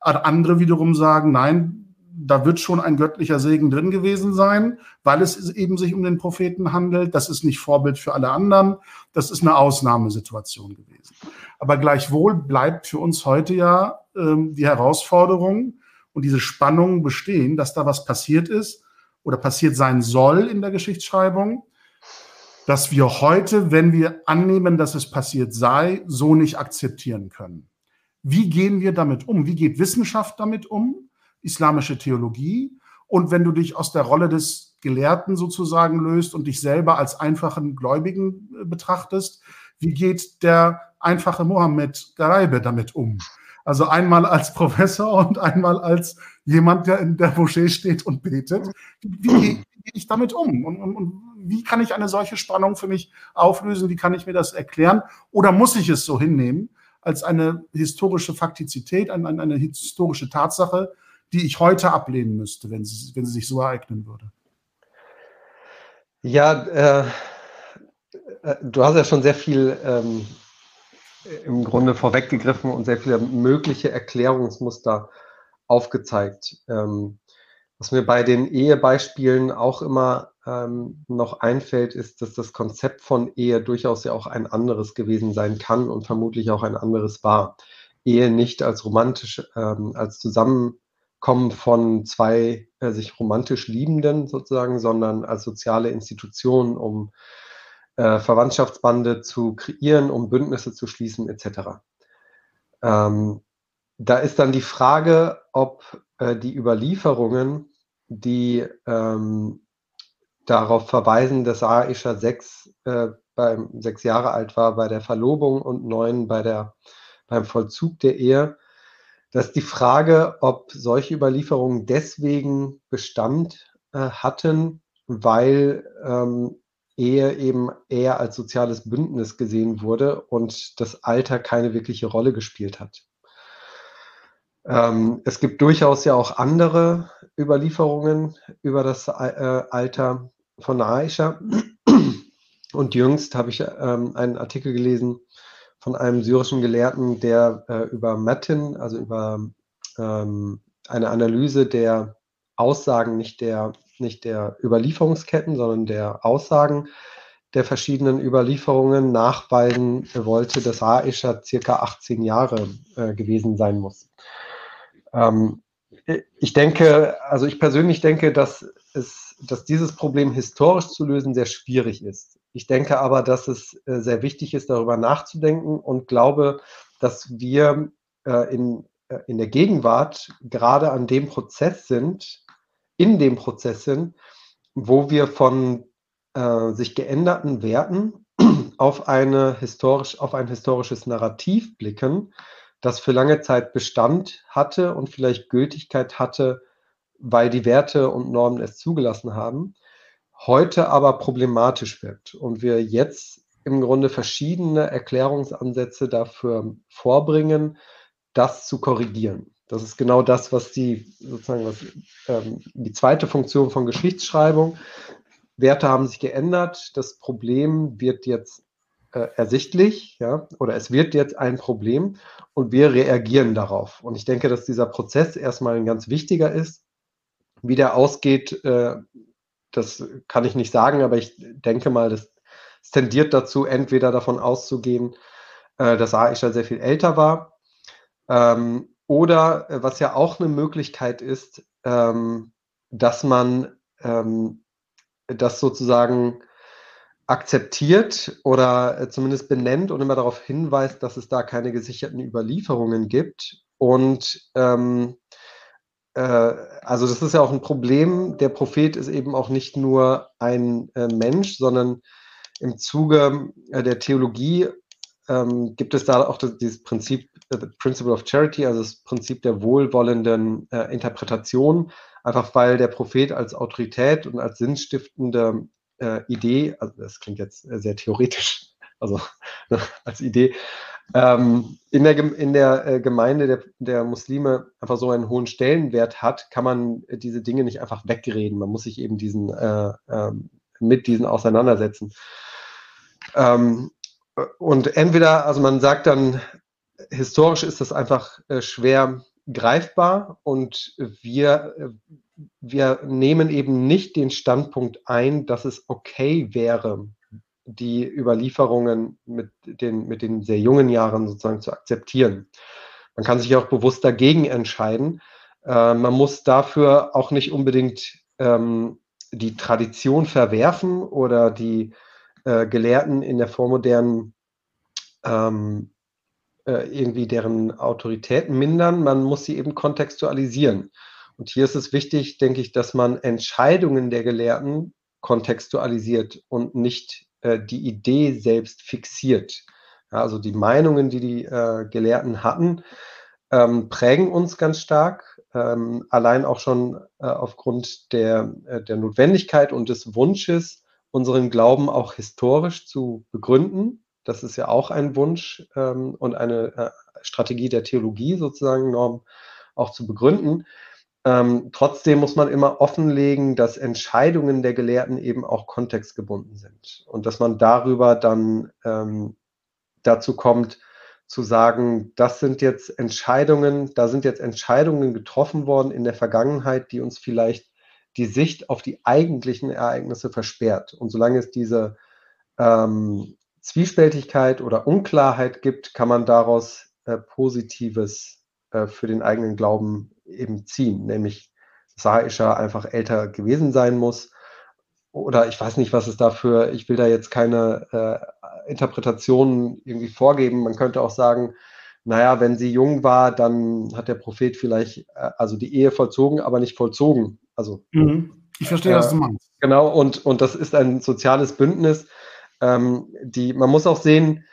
Andere wiederum sagen, nein, da wird schon ein göttlicher Segen drin gewesen sein, weil es eben sich um den Propheten handelt. Das ist nicht Vorbild für alle anderen. Das ist eine Ausnahmesituation gewesen. Aber gleichwohl bleibt für uns heute ja ähm, die Herausforderung und diese Spannung bestehen, dass da was passiert ist oder passiert sein soll in der Geschichtsschreibung, dass wir heute, wenn wir annehmen, dass es passiert sei, so nicht akzeptieren können. Wie gehen wir damit um? Wie geht Wissenschaft damit um? Islamische Theologie. Und wenn du dich aus der Rolle des Gelehrten sozusagen löst und dich selber als einfachen Gläubigen äh, betrachtest, wie geht der einfache Mohammed Garaibe damit um? Also einmal als (laughs) Professor und einmal als jemand, der in der Moschee steht und betet. Wie, gehe ich damit um? Und, und, und, wie kann ich eine solche Spannung für mich auflösen? Wie kann ich mir das erklären? Oder muss ich es so hinnehmen als eine historische Faktizität, eine, eine historische Tatsache, die ich heute ablehnen müsste, wenn sie, wenn sie sich so ereignen würde? Ja, äh, äh, du hast ja schon sehr viel ähm, im Grunde vorweggegriffen und sehr viele mögliche Erklärungsmuster aufgezeigt. Ähm, was mir bei den Ehebeispielen auch immer ähm, noch einfällt, ist, dass das Konzept von Ehe durchaus ja auch ein anderes gewesen sein kann und vermutlich auch ein anderes war. Ehe nicht als romantisch, ähm, als zusammen kommen von zwei äh, sich romantisch Liebenden sozusagen, sondern als soziale Institution, um äh, Verwandtschaftsbande zu kreieren, um Bündnisse zu schließen, etc. Ähm, da ist dann die Frage, ob äh, die Überlieferungen, die ähm, darauf verweisen, dass Aisha sechs, äh, beim, sechs Jahre alt war bei der Verlobung und neun bei der, beim Vollzug der Ehe, dass die Frage, ob solche Überlieferungen deswegen Bestand äh, hatten, weil ähm, Ehe eben eher als soziales Bündnis gesehen wurde und das Alter keine wirkliche Rolle gespielt hat. Ähm, es gibt durchaus ja auch andere Überlieferungen über das äh, Alter von Aisha. Und jüngst habe ich ähm, einen Artikel gelesen von einem syrischen Gelehrten, der äh, über Matin, also über ähm, eine Analyse der Aussagen, nicht der, nicht der Überlieferungsketten, sondern der Aussagen der verschiedenen Überlieferungen nachweisen wollte, dass Aisha circa 18 Jahre äh, gewesen sein muss. Ähm, ich denke, also ich persönlich denke, dass, es, dass dieses Problem historisch zu lösen sehr schwierig ist. Ich denke aber, dass es äh, sehr wichtig ist, darüber nachzudenken und glaube, dass wir äh, in, äh, in der Gegenwart gerade an dem Prozess sind, in dem Prozess sind, wo wir von äh, sich geänderten Werten auf, eine historisch, auf ein historisches Narrativ blicken, das für lange Zeit Bestand hatte und vielleicht Gültigkeit hatte, weil die Werte und Normen es zugelassen haben heute aber problematisch wird und wir jetzt im Grunde verschiedene Erklärungsansätze dafür vorbringen, das zu korrigieren. Das ist genau das, was die sozusagen was, ähm, die zweite Funktion von Geschichtsschreibung. Werte haben sich geändert. Das Problem wird jetzt äh, ersichtlich, ja, oder es wird jetzt ein Problem und wir reagieren darauf. Und ich denke, dass dieser Prozess erstmal ein ganz wichtiger ist. Wie der ausgeht, äh, das kann ich nicht sagen, aber ich denke mal, dass es tendiert dazu, entweder davon auszugehen, äh, dass Aisha sehr viel älter war, ähm, oder äh, was ja auch eine Möglichkeit ist, ähm, dass man ähm, das sozusagen akzeptiert oder äh, zumindest benennt und immer darauf hinweist, dass es da keine gesicherten Überlieferungen gibt. Und ähm, äh, also das ist ja auch ein Problem. Der Prophet ist eben auch nicht nur ein äh, Mensch, sondern im Zuge äh, der Theologie ähm, gibt es da auch das, dieses Prinzip, äh, the Principle of Charity, also das Prinzip der wohlwollenden äh, Interpretation, einfach weil der Prophet als Autorität und als sinnstiftende äh, Idee, also das klingt jetzt sehr theoretisch, also (laughs) ne, als Idee, ähm, in der, in der äh, Gemeinde der, der Muslime einfach so einen hohen Stellenwert hat, kann man diese Dinge nicht einfach wegreden. Man muss sich eben diesen, äh, äh, mit diesen auseinandersetzen. Ähm, und entweder, also man sagt dann, historisch ist das einfach äh, schwer greifbar und wir, äh, wir nehmen eben nicht den Standpunkt ein, dass es okay wäre, die Überlieferungen mit den, mit den sehr jungen Jahren sozusagen zu akzeptieren. Man kann sich auch bewusst dagegen entscheiden. Äh, man muss dafür auch nicht unbedingt ähm, die Tradition verwerfen oder die äh, Gelehrten in der vormodernen ähm, äh, irgendwie deren Autorität mindern. Man muss sie eben kontextualisieren. Und hier ist es wichtig, denke ich, dass man Entscheidungen der Gelehrten kontextualisiert und nicht äh, die Idee selbst fixiert. Ja, also die Meinungen, die die äh, Gelehrten hatten, ähm, prägen uns ganz stark, ähm, allein auch schon äh, aufgrund der, äh, der Notwendigkeit und des Wunsches, unseren Glauben auch historisch zu begründen. Das ist ja auch ein Wunsch ähm, und eine äh, Strategie der Theologie sozusagen, Norm auch zu begründen. Ähm, trotzdem muss man immer offenlegen, dass Entscheidungen der Gelehrten eben auch kontextgebunden sind und dass man darüber dann ähm, dazu kommt, zu sagen, das sind jetzt Entscheidungen, da sind jetzt Entscheidungen getroffen worden in der Vergangenheit, die uns vielleicht die Sicht auf die eigentlichen Ereignisse versperrt. Und solange es diese ähm, Zwiespältigkeit oder Unklarheit gibt, kann man daraus äh, Positives äh, für den eigenen Glauben eben ziehen, nämlich dass Aisha einfach älter gewesen sein muss. Oder ich weiß nicht, was es dafür, ich will da jetzt keine äh, Interpretationen irgendwie vorgeben. Man könnte auch sagen, naja, wenn sie jung war, dann hat der Prophet vielleicht äh, also die Ehe vollzogen, aber nicht vollzogen. Also mhm. ich verstehe, äh, was du meinst. Genau, und, und das ist ein soziales Bündnis. Ähm, die, man muss auch sehen,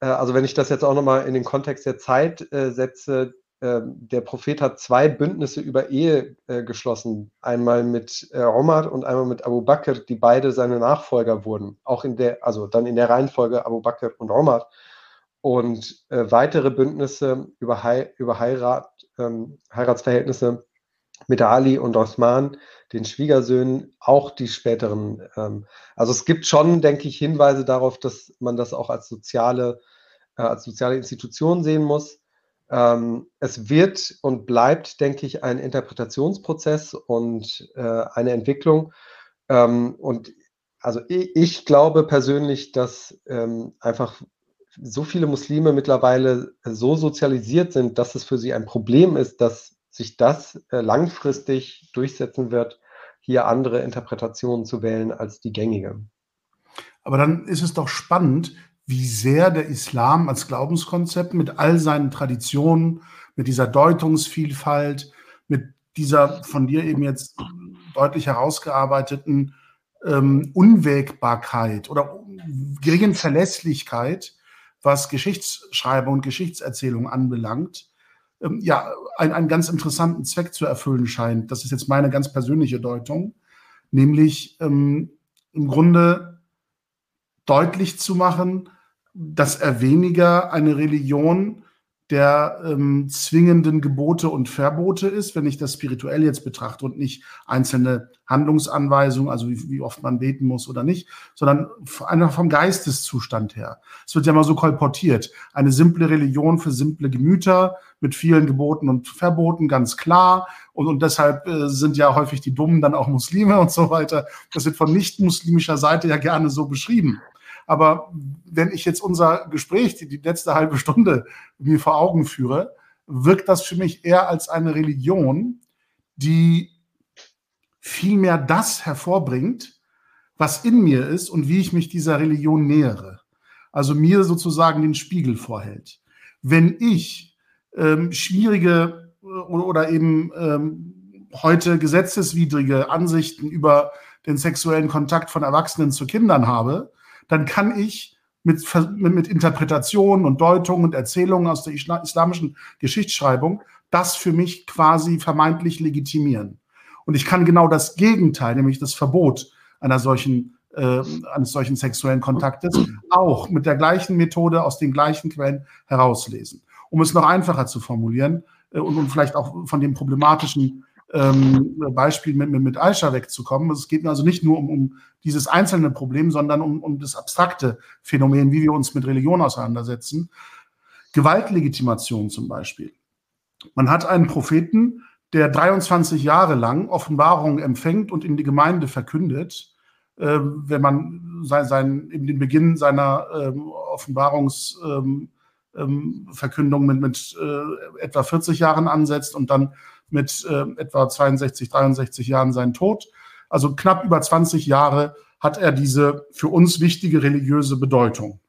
äh, also wenn ich das jetzt auch nochmal in den Kontext der Zeit äh, setze, der Prophet hat zwei Bündnisse über Ehe äh, geschlossen. Einmal mit äh, Omar und einmal mit Abu Bakr, die beide seine Nachfolger wurden. Auch in der, also dann in der Reihenfolge Abu Bakr und Omar. Und äh, weitere Bündnisse über, Hei über Heirat, ähm, Heiratsverhältnisse mit Ali und Osman, den Schwiegersöhnen, auch die späteren. Ähm, also es gibt schon, denke ich, Hinweise darauf, dass man das auch als soziale, äh, als soziale Institution sehen muss. Ähm, es wird und bleibt, denke ich, ein Interpretationsprozess und äh, eine Entwicklung. Ähm, und also ich, ich, glaube persönlich, dass ähm, einfach so viele Muslime mittlerweile so sozialisiert sind, dass es für sie ein Problem ist, dass sich das äh, langfristig durchsetzen wird, hier andere Interpretationen zu wählen als die gängige. Aber dann ist es doch spannend, wie sehr der Islam als Glaubenskonzept mit all seinen Traditionen, mit dieser Deutungsvielfalt, mit dieser von dir eben jetzt deutlich herausgearbeiteten ähm, Unwägbarkeit oder geringen Verlässlichkeit, was Geschichtsschreibung und Geschichtserzählung anbelangt, ähm, ja, ein, einen ganz interessanten Zweck zu erfüllen scheint. Das ist jetzt meine ganz persönliche Deutung, nämlich ähm, im Grunde deutlich zu machen, dass er weniger eine Religion der ähm, zwingenden Gebote und Verbote ist, wenn ich das spirituell jetzt betrachte und nicht einzelne Handlungsanweisungen, also wie, wie oft man beten muss oder nicht, sondern einfach vom Geisteszustand her. Es wird ja mal so kolportiert. Eine simple Religion für simple Gemüter mit vielen Geboten und Verboten, ganz klar. Und, und deshalb äh, sind ja häufig die Dummen dann auch Muslime (laughs) und so weiter. Das wird von nicht-muslimischer Seite ja gerne so beschrieben. Aber wenn ich jetzt unser Gespräch, die, die letzte halbe Stunde mir vor Augen führe, wirkt das für mich eher als eine Religion, die vielmehr das hervorbringt, was in mir ist und wie ich mich dieser Religion nähere. Also mir sozusagen den Spiegel vorhält. Wenn ich ähm, schwierige äh, oder, oder eben ähm, heute gesetzeswidrige Ansichten über den sexuellen Kontakt von Erwachsenen zu Kindern habe, dann kann ich mit, mit Interpretationen und Deutungen und Erzählungen aus der islamischen Geschichtsschreibung das für mich quasi vermeintlich legitimieren. Und ich kann genau das Gegenteil, nämlich das Verbot einer solchen, äh, eines solchen sexuellen Kontaktes, auch mit der gleichen Methode aus den gleichen Quellen herauslesen. Um es noch einfacher zu formulieren äh, und um vielleicht auch von dem problematischen ähm, Beispiel mit, mit, mit Aisha wegzukommen. Es geht mir also nicht nur um, um dieses einzelne Problem, sondern um, um das abstrakte Phänomen, wie wir uns mit Religion auseinandersetzen. Gewaltlegitimation zum Beispiel. Man hat einen Propheten, der 23 Jahre lang Offenbarungen empfängt und in die Gemeinde verkündet. Äh, wenn man sein, sein, in den Beginn seiner ähm, Offenbarungsverkündung ähm, ähm, mit, mit äh, etwa 40 Jahren ansetzt und dann mit äh, etwa 62, 63 Jahren seinen Tod. Also knapp über 20 Jahre hat er diese für uns wichtige religiöse Bedeutung.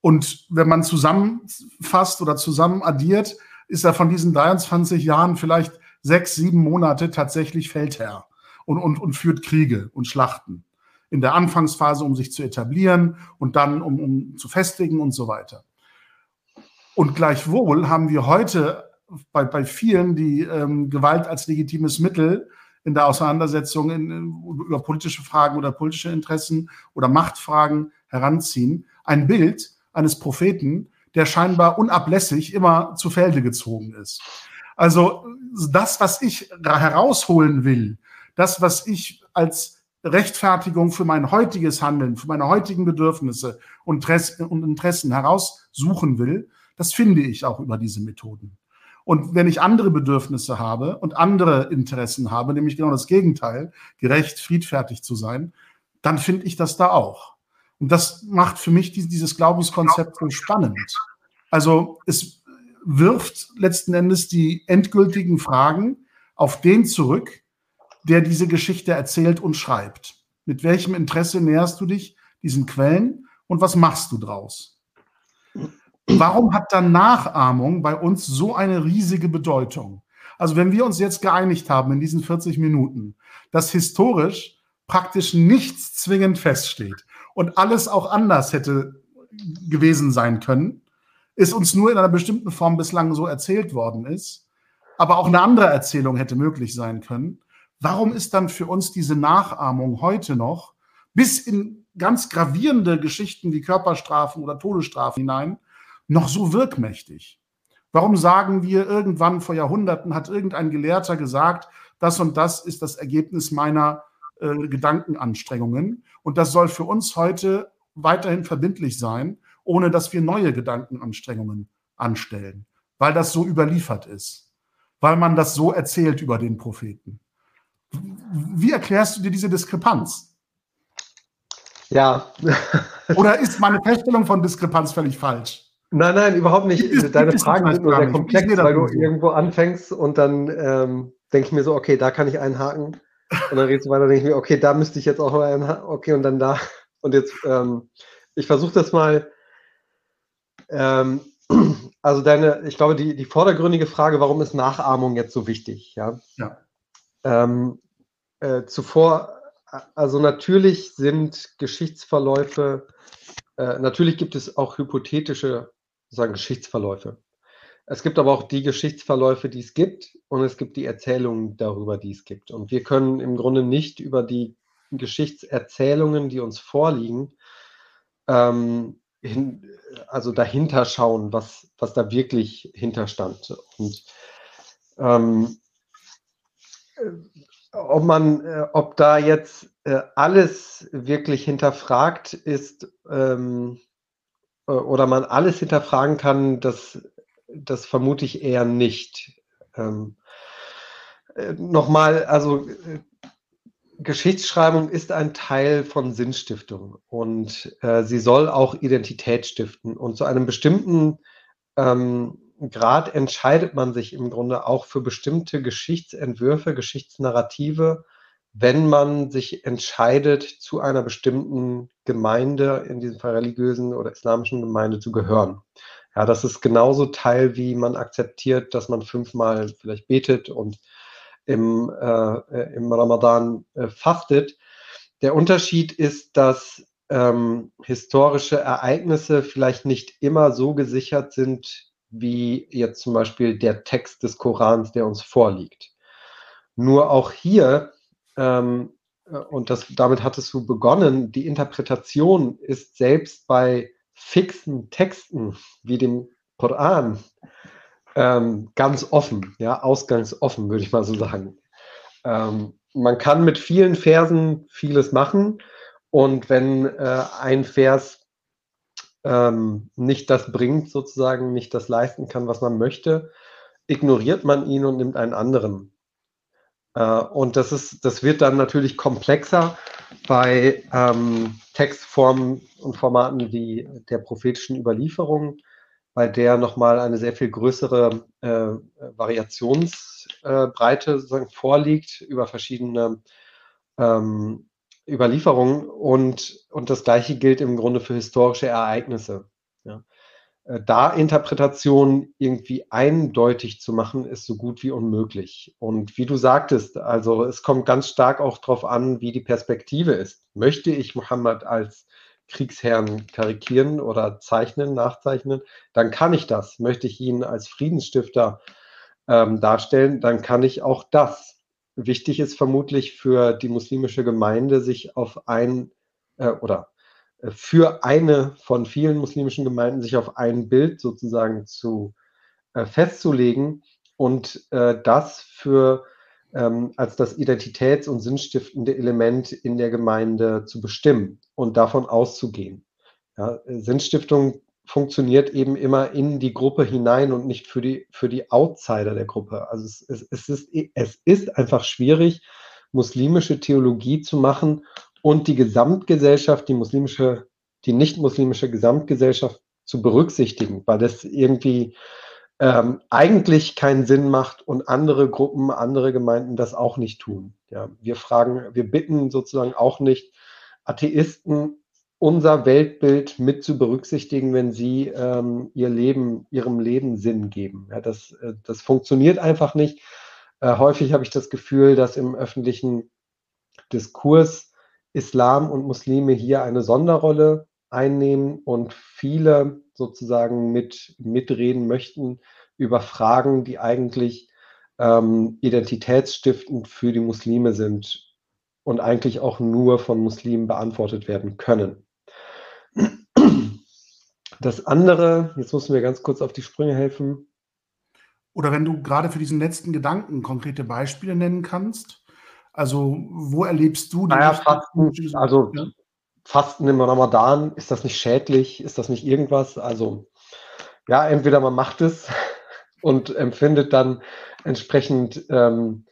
Und wenn man zusammenfasst oder zusammen addiert, ist er von diesen 23 Jahren vielleicht sechs, sieben Monate tatsächlich Feldherr und, und, und führt Kriege und Schlachten. In der Anfangsphase, um sich zu etablieren und dann, um, um zu festigen und so weiter. Und gleichwohl haben wir heute bei, bei vielen, die ähm, Gewalt als legitimes Mittel in der Auseinandersetzung in, über politische Fragen oder politische Interessen oder Machtfragen heranziehen, ein Bild eines Propheten, der scheinbar unablässig immer zu Felde gezogen ist. Also das, was ich herausholen will, das, was ich als Rechtfertigung für mein heutiges Handeln, für meine heutigen Bedürfnisse und Interessen heraussuchen will, das finde ich auch über diese Methoden. Und wenn ich andere Bedürfnisse habe und andere Interessen habe, nämlich genau das Gegenteil, gerecht, friedfertig zu sein, dann finde ich das da auch. Und das macht für mich dieses Glaubenskonzept so spannend. Also es wirft letzten Endes die endgültigen Fragen auf den zurück, der diese Geschichte erzählt und schreibt. Mit welchem Interesse näherst du dich diesen Quellen und was machst du draus? Warum hat dann Nachahmung bei uns so eine riesige Bedeutung? Also wenn wir uns jetzt geeinigt haben in diesen 40 Minuten, dass historisch praktisch nichts zwingend feststeht und alles auch anders hätte gewesen sein können, ist uns nur in einer bestimmten Form bislang so erzählt worden ist, aber auch eine andere Erzählung hätte möglich sein können. Warum ist dann für uns diese Nachahmung heute noch bis in ganz gravierende Geschichten wie Körperstrafen oder Todesstrafen hinein noch so wirkmächtig? Warum sagen wir, irgendwann vor Jahrhunderten hat irgendein Gelehrter gesagt, das und das ist das Ergebnis meiner äh, Gedankenanstrengungen und das soll für uns heute weiterhin verbindlich sein, ohne dass wir neue Gedankenanstrengungen anstellen, weil das so überliefert ist, weil man das so erzählt über den Propheten. Wie erklärst du dir diese Diskrepanz? Ja. Oder ist meine (laughs) Feststellung von Diskrepanz völlig falsch? Nein, nein, überhaupt nicht. Deine Fragen sind nur sehr komplex, weil du irgendwo anfängst und dann ähm, denke ich mir so, okay, da kann ich einhaken. Und dann redest du weiter, denke ich mir, okay, da müsste ich jetzt auch mal einhaken. Okay, und dann da. Und jetzt, ähm, ich versuche das mal. Ähm, (clears throat) also deine, ich glaube, die, die vordergründige Frage, warum ist Nachahmung jetzt so wichtig? Ja. ja. Ähm, äh, zuvor, also natürlich sind Geschichtsverläufe, äh, natürlich gibt es auch hypothetische sagen Geschichtsverläufe. Es gibt aber auch die Geschichtsverläufe, die es gibt, und es gibt die Erzählungen darüber, die es gibt. Und wir können im Grunde nicht über die Geschichtserzählungen, die uns vorliegen, ähm, hin, also dahinter schauen, was, was da wirklich hinterstand. Und ähm, ob man, äh, ob da jetzt äh, alles wirklich hinterfragt ist, ähm, äh, oder man alles hinterfragen kann, das, das vermute ich eher nicht. Ähm, äh, Nochmal, also äh, Geschichtsschreibung ist ein Teil von Sinnstiftung und äh, sie soll auch Identität stiften. Und zu einem bestimmten ähm, Grad entscheidet man sich im Grunde auch für bestimmte Geschichtsentwürfe, Geschichtsnarrative, wenn man sich entscheidet, zu einer bestimmten Gemeinde, in diesem Fall religiösen oder islamischen Gemeinde, zu gehören. Ja, das ist genauso Teil, wie man akzeptiert, dass man fünfmal vielleicht betet und im, äh, im Ramadan äh, fastet. Der Unterschied ist, dass ähm, historische Ereignisse vielleicht nicht immer so gesichert sind, wie jetzt zum Beispiel der Text des Korans, der uns vorliegt. Nur auch hier, ähm, äh, und das, damit hattest du begonnen, die Interpretation ist selbst bei fixen Texten wie dem Koran ähm, ganz offen, ja, ausgangsoffen, würde ich mal so sagen. Ähm, man kann mit vielen Versen vieles machen und wenn äh, ein Vers ähm, nicht das bringt, sozusagen, nicht das leisten kann, was man möchte, ignoriert man ihn und nimmt einen anderen. Äh, und das ist, das wird dann natürlich komplexer bei ähm, Textformen und Formaten wie der prophetischen Überlieferung, bei der nochmal eine sehr viel größere äh, Variationsbreite äh, vorliegt über verschiedene ähm, Überlieferungen und, und das gleiche gilt im Grunde für historische Ereignisse. Äh, da Interpretation irgendwie eindeutig zu machen, ist so gut wie unmöglich. Und wie du sagtest, also es kommt ganz stark auch darauf an, wie die Perspektive ist. Möchte ich Mohammed als Kriegsherrn karikieren oder zeichnen, nachzeichnen, dann kann ich das. Möchte ich ihn als Friedensstifter ähm, darstellen, dann kann ich auch das. Wichtig ist vermutlich für die muslimische Gemeinde, sich auf ein äh, oder für eine von vielen muslimischen Gemeinden sich auf ein Bild sozusagen zu äh, festzulegen und äh, das für ähm, als das identitäts- und sinnstiftende Element in der Gemeinde zu bestimmen und davon auszugehen. Ja, Sinnstiftung funktioniert eben immer in die Gruppe hinein und nicht für die, für die Outsider der Gruppe. Also es, es, es, ist, es ist einfach schwierig, muslimische Theologie zu machen und die Gesamtgesellschaft, die muslimische, die nicht-muslimische Gesamtgesellschaft zu berücksichtigen, weil das irgendwie ähm, eigentlich keinen Sinn macht und andere Gruppen, andere Gemeinden das auch nicht tun. Ja, wir fragen, wir bitten sozusagen auch nicht Atheisten unser Weltbild mit zu berücksichtigen, wenn sie ähm, ihr Leben, ihrem Leben Sinn geben. Ja, das, äh, das funktioniert einfach nicht. Äh, häufig habe ich das Gefühl, dass im öffentlichen Diskurs Islam und Muslime hier eine Sonderrolle einnehmen und viele sozusagen mit mitreden möchten über Fragen, die eigentlich ähm, identitätsstiftend für die Muslime sind und eigentlich auch nur von Muslimen beantwortet werden können. Das andere, jetzt müssen wir ganz kurz auf die Sprünge helfen. Oder wenn du gerade für diesen letzten Gedanken konkrete Beispiele nennen kannst, also, wo erlebst du die? Naja, Fasten, also ja? Fasten im Ramadan, ist das nicht schädlich? Ist das nicht irgendwas? Also, ja, entweder man macht es (laughs) und empfindet dann entsprechend ähm,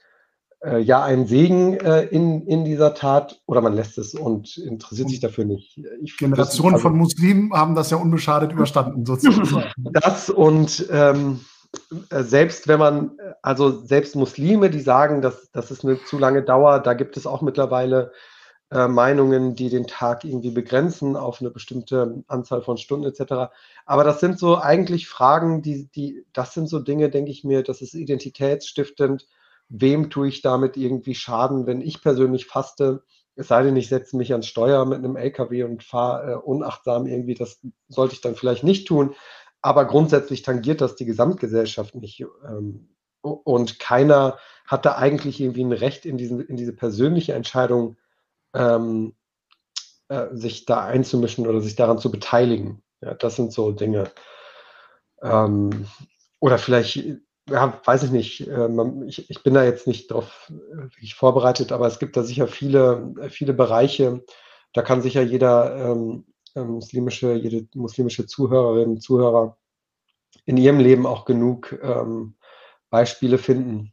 äh, ja einen Segen äh, in, in dieser Tat oder man lässt es und interessiert sich dafür nicht. Ich, Generationen also, von Muslimen haben das ja unbeschadet überstanden, sozusagen. (laughs) Das und ähm, äh, selbst wenn man, also selbst Muslime, die sagen, dass das ist eine zu lange Dauer, da gibt es auch mittlerweile äh, Meinungen, die den Tag irgendwie begrenzen auf eine bestimmte Anzahl von Stunden etc. Aber das sind so eigentlich Fragen, die, die, das sind so Dinge, denke ich mir, das ist identitätsstiftend. Wem tue ich damit irgendwie Schaden, wenn ich persönlich faste? Es sei denn, ich setze mich ans Steuer mit einem LKW und fahre äh, unachtsam irgendwie, das sollte ich dann vielleicht nicht tun. Aber grundsätzlich tangiert das die Gesamtgesellschaft nicht. Ähm, und keiner hat da eigentlich irgendwie ein Recht in, diesen, in diese persönliche Entscheidung, ähm, äh, sich da einzumischen oder sich daran zu beteiligen. Ja, das sind so Dinge. Ähm, oder vielleicht, ja, weiß ich nicht, äh, man, ich, ich, bin da jetzt nicht drauf äh, vorbereitet, aber es gibt da sicher viele, viele Bereiche, da kann sicher jeder ähm, muslimische, jede muslimische Zuhörerin, Zuhörer in ihrem Leben auch genug ähm, Beispiele finden.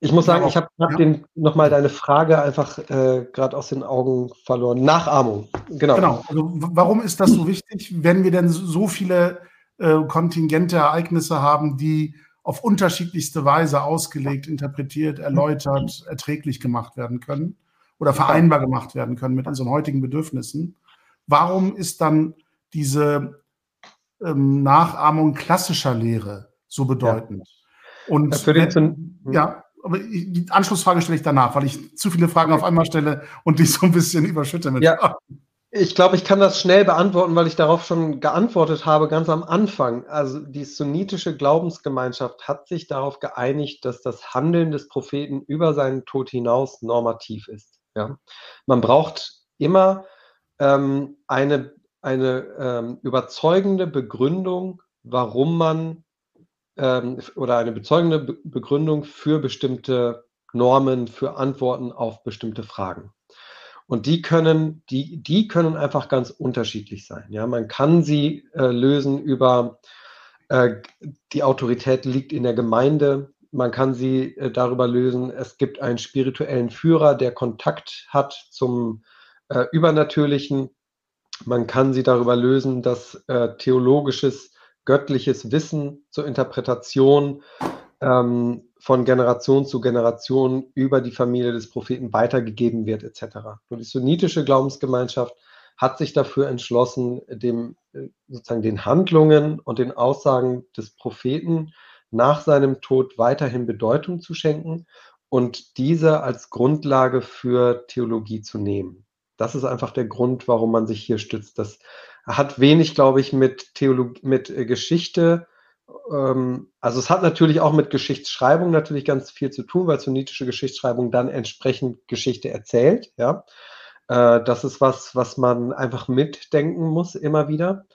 Ich muss sagen, ich habe ja. nochmal deine Frage einfach äh, gerade aus den Augen verloren. Nachahmung, genau. Genau. Also, warum ist das so wichtig, wenn wir denn so viele äh, kontingente Ereignisse haben, die auf unterschiedlichste Weise ausgelegt, interpretiert, erläutert, erträglich gemacht werden können oder vereinbar gemacht werden können mit unseren heutigen Bedürfnissen? Warum ist dann diese ähm, Nachahmung klassischer Lehre so bedeutend? Ja. Und ja, wenn, ja, aber die Anschlussfrage stelle ich danach, weil ich zu viele Fragen auf einmal stelle und die so ein bisschen überschütte mit ja. Ich glaube, ich kann das schnell beantworten, weil ich darauf schon geantwortet habe, ganz am Anfang. Also die sunnitische Glaubensgemeinschaft hat sich darauf geeinigt, dass das Handeln des Propheten über seinen Tod hinaus normativ ist. Ja? Man braucht immer ähm, eine, eine ähm, überzeugende Begründung, warum man ähm, oder eine bezeugende Begründung für bestimmte Normen, für Antworten auf bestimmte Fragen. Und die können, die, die können einfach ganz unterschiedlich sein. Ja, man kann sie äh, lösen über äh, die Autorität liegt in der Gemeinde. Man kann sie äh, darüber lösen, es gibt einen spirituellen Führer, der Kontakt hat zum äh, Übernatürlichen. Man kann sie darüber lösen, dass äh, theologisches göttliches Wissen zur Interpretation ähm, von Generation zu Generation über die Familie des Propheten weitergegeben wird, etc. Und die sunnitische Glaubensgemeinschaft hat sich dafür entschlossen, dem, äh, sozusagen den Handlungen und den Aussagen des Propheten nach seinem Tod weiterhin Bedeutung zu schenken und diese als Grundlage für Theologie zu nehmen. Das ist einfach der Grund, warum man sich hier stützt. Das hat wenig, glaube ich, mit Theologie, mit äh, Geschichte. Ähm, also es hat natürlich auch mit Geschichtsschreibung natürlich ganz viel zu tun, weil sunnitische Geschichtsschreibung dann entsprechend Geschichte erzählt. Ja, äh, das ist was, was man einfach mitdenken muss immer wieder.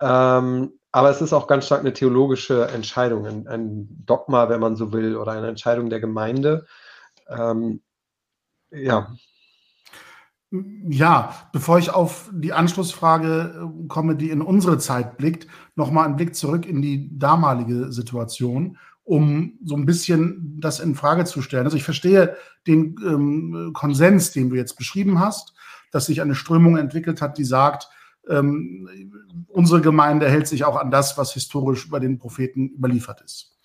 Ähm, aber es ist auch ganz stark eine theologische Entscheidung, ein, ein, Dogma, wenn man so will, oder eine Entscheidung der Gemeinde. Ähm, ja. Ja, bevor ich auf die Anschlussfrage äh, komme, die in unsere Zeit blickt, nochmal einen Blick zurück in die damalige Situation, um so ein bisschen das in Frage zu stellen. Also ich verstehe den ähm, Konsens, den du jetzt beschrieben hast, dass sich eine Strömung entwickelt hat, die sagt, ähm, unsere Gemeinde hält sich auch an das, was historisch über den Propheten überliefert ist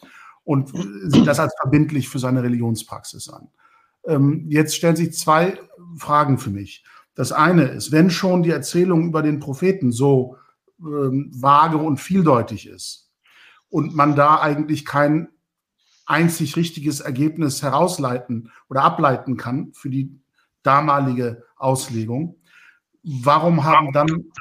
und sieht das als verbindlich für seine Religionspraxis an. Ähm, jetzt stellen sich zwei Fragen für mich. Das eine ist, wenn schon die Erzählung über den Propheten so ähm, vage und vieldeutig ist und man da eigentlich kein einzig richtiges Ergebnis herausleiten oder ableiten kann für die damalige Auslegung, warum haben dann,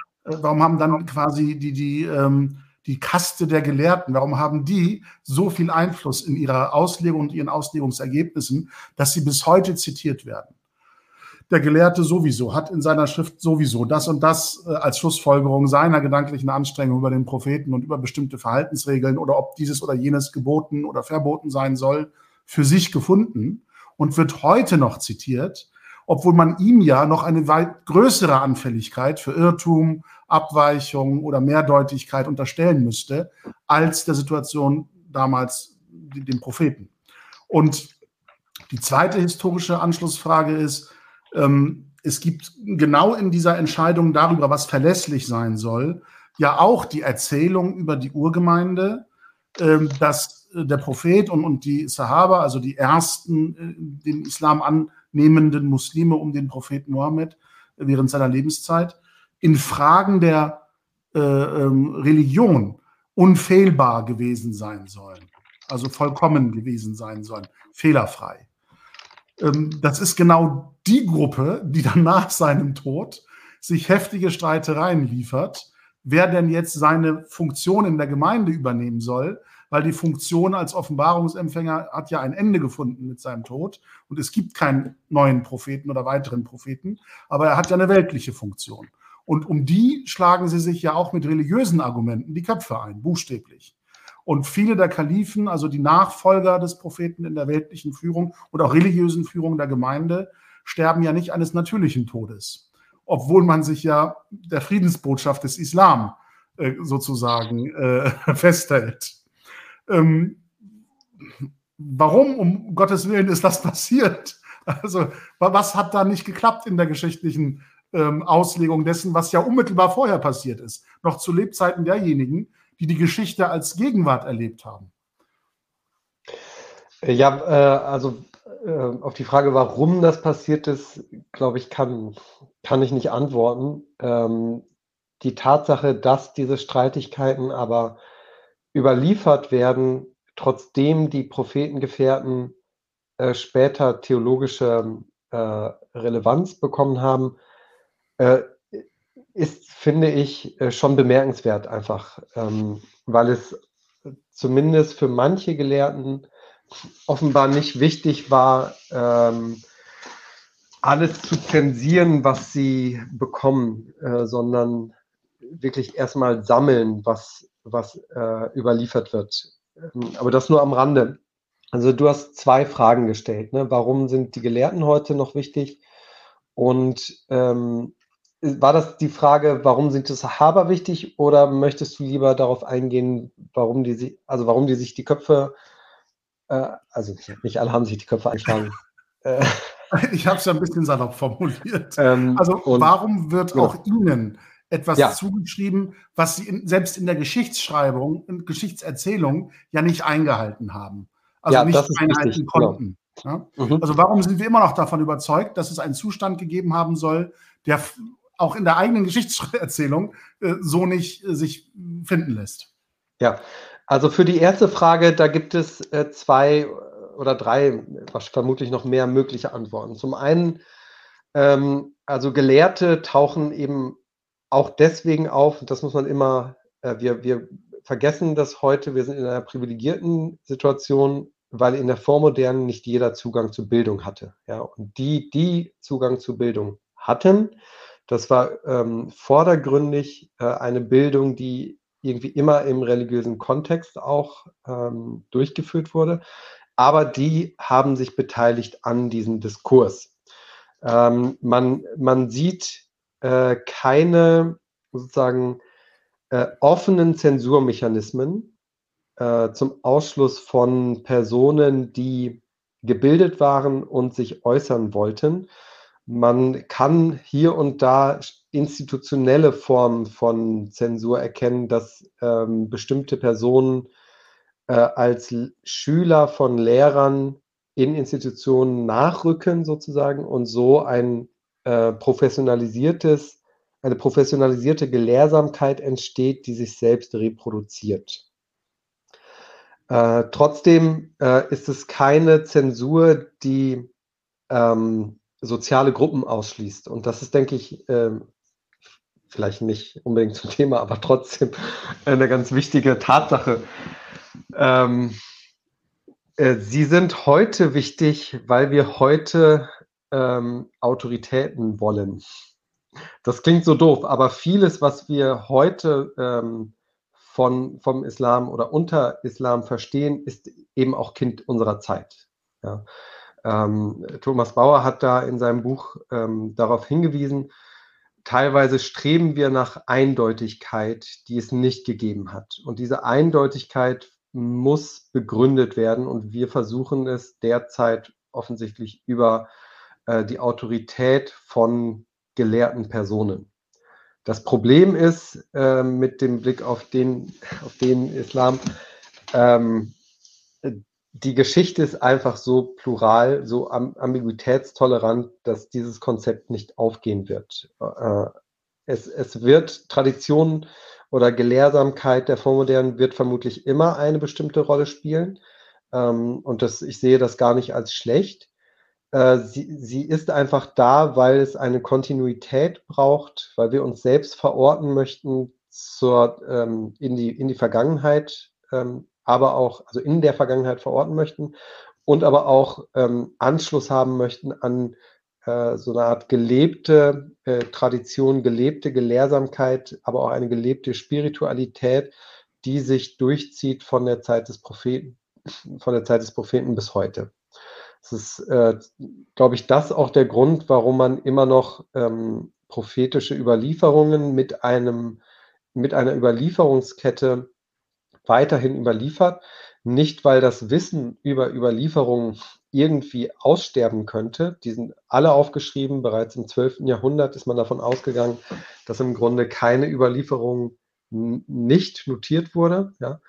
warum haben dann quasi die, die ähm, die Kaste der Gelehrten, warum haben die so viel Einfluss in ihrer Auslegung und ihren Auslegungsergebnissen, dass sie bis heute zitiert werden? Der Gelehrte sowieso hat in seiner Schrift sowieso das und das äh, als Schlussfolgerung seiner gedanklichen Anstrengung über den Propheten und über bestimmte Verhaltensregeln oder ob dieses oder jenes geboten oder verboten sein soll, für sich gefunden und wird heute noch zitiert, obwohl man ihm ja noch eine weit größere Anfälligkeit für Irrtum, Abweichung oder Mehrdeutigkeit unterstellen müsste, als der Situation damals dem Propheten. Und die zweite historische Anschlussfrage ist, ähm, es gibt genau in dieser Entscheidung darüber, was verlässlich sein soll, ja auch die Erzählung über die Urgemeinde, ähm, dass der Prophet und, und die Sahaba, also die ersten äh, den Islam an, nehmenden Muslime um den Propheten Mohammed während seiner Lebenszeit in Fragen der äh, ähm, Religion unfehlbar gewesen sein sollen, also vollkommen gewesen sein sollen, fehlerfrei. Ähm, das ist genau die Gruppe, die dann nach seinem Tod sich heftige Streitereien liefert, wer denn jetzt seine Funktion in der Gemeinde übernehmen soll, weil die Funktion als Offenbarungsempfänger hat ja ein Ende gefunden mit seinem Tod und es gibt keinen neuen Propheten oder weiteren Propheten, aber er hat ja eine weltliche Funktion. Und um die schlagen sie sich ja auch mit religiösen Argumenten die Köpfe ein, buchstäblich. Und viele der Kalifen, also die Nachfolger des Propheten in der weltlichen Führung und auch religiösen Führung der Gemeinde, sterben ja nicht eines natürlichen Todes, obwohl man sich ja der Friedensbotschaft des Islam äh, sozusagen äh, (laughs) festhält. Ähm, warum um Gottes Willen ist das (laughs) passiert? Also was hat da nicht geklappt in der geschichtlichen ähm, Auslegung dessen, was ja unmittelbar vorher passiert ist, noch zu Lebzeiten derjenigen, die die Geschichte als Gegenwart erlebt haben? Ja, äh, also äh, auf die Frage, warum das passiert ist, glaube ich, kann, kann ich nicht antworten. Ähm, die Tatsache, dass diese Streitigkeiten aber überliefert werden, trotzdem die Prophetengefährten äh, später theologische äh, Relevanz bekommen haben, äh, ist, finde ich, äh, schon bemerkenswert einfach, ähm, weil es zumindest für manche Gelehrten offenbar nicht wichtig war, ähm, alles zu zensieren, was sie bekommen, äh, sondern wirklich erstmal sammeln, was, was äh, überliefert wird. Ähm, aber das nur am Rande. Also du hast zwei Fragen gestellt. Ne? Warum sind die Gelehrten heute noch wichtig? Und ähm, war das die Frage, warum sind die Sahaba wichtig oder möchtest du lieber darauf eingehen, warum die, also warum die sich die Köpfe äh, also nicht alle haben sich die Köpfe einschlagen. (laughs) Äh, ich habe es ja ein bisschen salopp formuliert. Ähm, also und, warum wird ja. auch Ihnen etwas ja. zugeschrieben, was Sie in, selbst in der Geschichtsschreibung, in Geschichtserzählung ja nicht eingehalten haben? Also ja, nicht einhalten richtig, genau. konnten. Genau. Mhm. Also warum sind wir immer noch davon überzeugt, dass es einen Zustand gegeben haben soll, der auch in der eigenen Geschichtserzählung äh, so nicht äh, sich finden lässt? Ja, also für die erste Frage, da gibt es äh, zwei oder drei, vermutlich noch mehr mögliche Antworten. Zum einen, ähm, also Gelehrte tauchen eben auch deswegen auf, das muss man immer, äh, wir, wir vergessen das heute, wir sind in einer privilegierten Situation, weil in der Vormodernen nicht jeder Zugang zu Bildung hatte. Ja? Und die, die Zugang zu Bildung hatten, das war ähm, vordergründig äh, eine Bildung, die irgendwie immer im religiösen Kontext auch ähm, durchgeführt wurde. Aber die haben sich beteiligt an diesem Diskurs. Ähm, man, man sieht äh, keine sozusagen äh, offenen Zensurmechanismen äh, zum Ausschluss von Personen, die gebildet waren und sich äußern wollten. Man kann hier und da institutionelle Formen von Zensur erkennen, dass ähm, bestimmte Personen äh, als Schüler von Lehrern in Institutionen nachrücken sozusagen und so ein äh, professionalisiertes, eine professionalisierte Gelehrsamkeit entsteht, die sich selbst reproduziert. Äh, trotzdem äh, ist es keine Zensur, die ähm, soziale Gruppen ausschließt. Und das ist, denke ich, ähm, vielleicht nicht unbedingt zum Thema, aber trotzdem (laughs) eine ganz wichtige Tatsache. Ähm, äh, sie sind heute wichtig, weil wir heute ähm, Autoritäten wollen. Das klingt so doof, aber vieles, was wir heute von, vom Islam oder unter Islam verstehen, ist eben auch Kind unserer Zeit. Ja. Ähm, Thomas Bauer hat da in seinem Buch ähm, darauf hingewiesen, teilweise streben wir nach Eindeutigkeit, die es nicht gegeben hat. Und diese Eindeutigkeit muss begründet werden und wir versuchen es derzeit offensichtlich über äh, die Autorität von gelehrten Personen. Das Problem ist äh, mit dem Blick auf den, auf den Islam, ähm, die Geschichte ist einfach so plural, so ambiguitätstolerant, dass dieses Konzept nicht aufgehen wird. Äh, es, es wird Tradition oder Gelehrsamkeit der Vormodernen wird vermutlich immer eine bestimmte Rolle spielen. Ähm, und das, ich sehe das gar nicht als schlecht. Äh, sie, sie ist einfach da, weil es eine Kontinuität braucht, weil wir uns selbst verorten möchten zur, ähm, in, die, in die Vergangenheit ähm, aber auch, also in der Vergangenheit verorten möchten und aber auch ähm, Anschluss haben möchten an äh, so eine Art gelebte äh, Tradition, gelebte Gelehrsamkeit, aber auch eine gelebte Spiritualität, die sich durchzieht von der Zeit des Propheten, von der Zeit des Propheten bis heute. Es ist, äh, glaube ich, das auch der Grund, warum man immer noch ähm, prophetische Überlieferungen mit einem, mit einer Überlieferungskette weiterhin überliefert, nicht weil das Wissen über Überlieferungen irgendwie aussterben könnte. Die sind alle aufgeschrieben. Bereits im 12. Jahrhundert ist man davon ausgegangen, dass im Grunde keine Überlieferung nicht notiert wurde. Ja.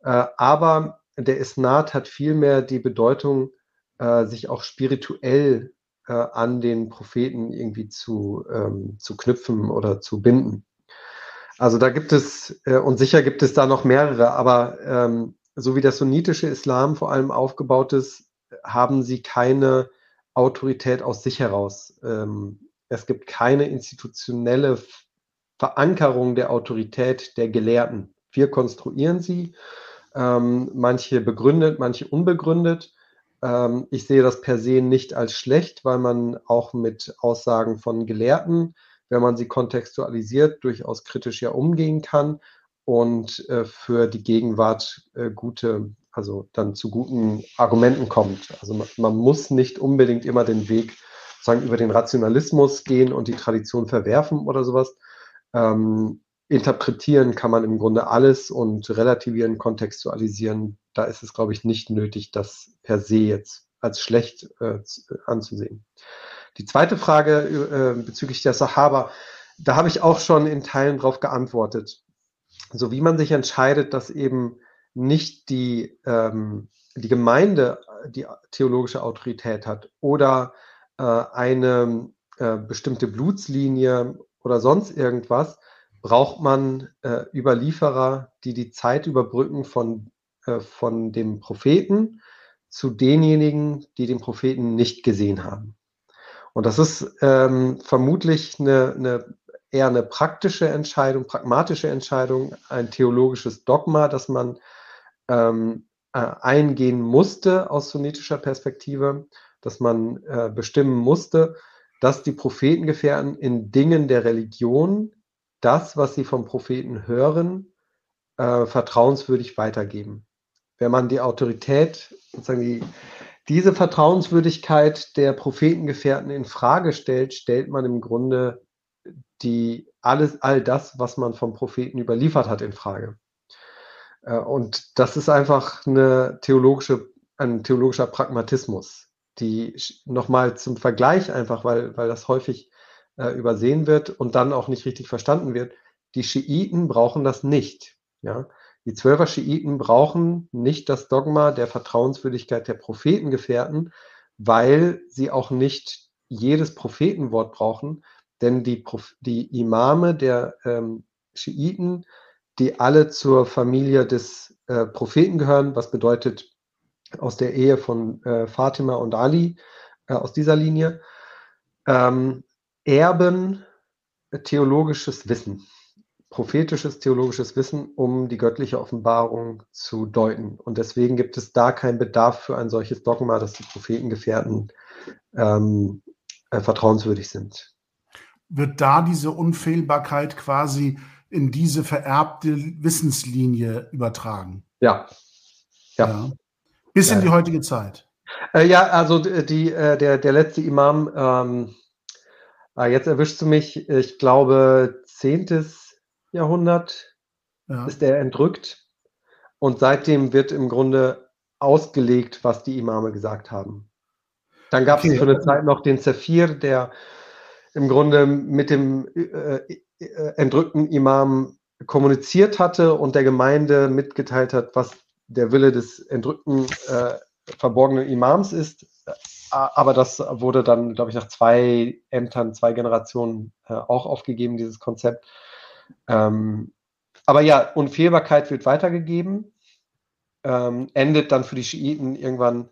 Äh, aber der Isnad hat vielmehr die Bedeutung, äh, sich auch spirituell äh, an den Propheten irgendwie zu, ähm, zu knüpfen oder zu binden. Also da gibt es, äh, und sicher gibt es da noch mehrere, aber ähm, so wie das sunnitische Islam vor allem aufgebaut ist, haben sie keine Autorität aus sich heraus. Ähm, es gibt keine institutionelle Verankerung der Autorität der Gelehrten. Wir konstruieren sie, ähm, manche begründet, manche unbegründet. Ähm, ich sehe das per se nicht als schlecht, weil man auch mit Aussagen von Gelehrten, wenn man sie kontextualisiert, durchaus kritisch ja umgehen kann und äh, für die Gegenwart äh, gute, also dann zu guten Argumenten kommt. Also man, man muss nicht unbedingt immer den Weg sagen über den Rationalismus gehen und die Tradition verwerfen oder sowas. Ähm, interpretieren kann man im Grunde alles und relativieren, kontextualisieren. Da ist es, glaube ich, nicht nötig, das per se jetzt als schlecht äh, anzusehen. Die zweite Frage äh, bezüglich der Sahaba, da habe ich auch schon in Teilen darauf geantwortet. So wie man sich entscheidet, dass eben nicht die, ähm, die Gemeinde die theologische Autorität hat oder äh, eine äh, bestimmte Blutslinie oder sonst irgendwas, braucht man äh, Überlieferer, die die Zeit überbrücken von, äh, von dem Propheten zu denjenigen, die den Propheten nicht gesehen haben. Und das ist ähm, vermutlich eine, eine, eher eine praktische Entscheidung, pragmatische Entscheidung, ein theologisches Dogma, das man ähm, äh, eingehen musste aus sunnitischer Perspektive, dass man äh, bestimmen musste, dass die Prophetengefährten in Dingen der Religion das, was sie vom Propheten hören, äh, vertrauenswürdig weitergeben. Wenn man die Autorität, sozusagen die, diese Vertrauenswürdigkeit der Prophetengefährten in Frage stellt, stellt man im Grunde die alles, all das, was man vom Propheten überliefert hat, in Frage. Äh, und das ist einfach eine theologische, ein theologischer Pragmatismus, die nochmal zum Vergleich einfach, weil, weil das häufig äh, übersehen wird und dann auch nicht richtig verstanden wird. Die Schiiten brauchen das nicht. Ja? Die Zwölfer Schiiten brauchen nicht das Dogma der Vertrauenswürdigkeit der Prophetengefährten, weil sie auch nicht jedes Prophetenwort brauchen, denn die, die Imame der ähm, Schiiten, die alle zur Familie des äh, Propheten gehören, was bedeutet aus der Ehe von äh, Fatima und Ali, äh, aus dieser Linie, ähm, erben theologisches Wissen, prophetisches theologisches Wissen, um die göttliche Offenbarung zu deuten. Und deswegen gibt es da keinen Bedarf für ein solches Dogma, dass die Prophetengefährten ähm, äh, vertrauenswürdig sind. Wird da diese Unfehlbarkeit quasi in diese vererbte Wissenslinie übertragen? Ja. Ja. ja. Bis ja. in die heutige Zeit. Äh, ja, also die, äh, der, der letzte Imam, ähm, Ah, jetzt erwischst du mich, ich glaube, 10. Jahrhundert ja. ist er entrückt. Und seitdem wird im Grunde ausgelegt, was die Imame gesagt haben. Dann gab es okay. für eine Zeit noch den Zephyr, der im Grunde mit dem äh, äh, entrückten Imam kommuniziert hatte und der Gemeinde mitgeteilt hat, was der Wille des entrückten äh, verborgenen Imams ist aber das wurde dann, glaube ich, nach zwei Ämtern, zwei Generationen äh, auch aufgegeben, dieses Konzept. Ähm, aber ja, Unfehlbarkeit wird weitergegeben, ähm, endet dann für die Schiiten irgendwann,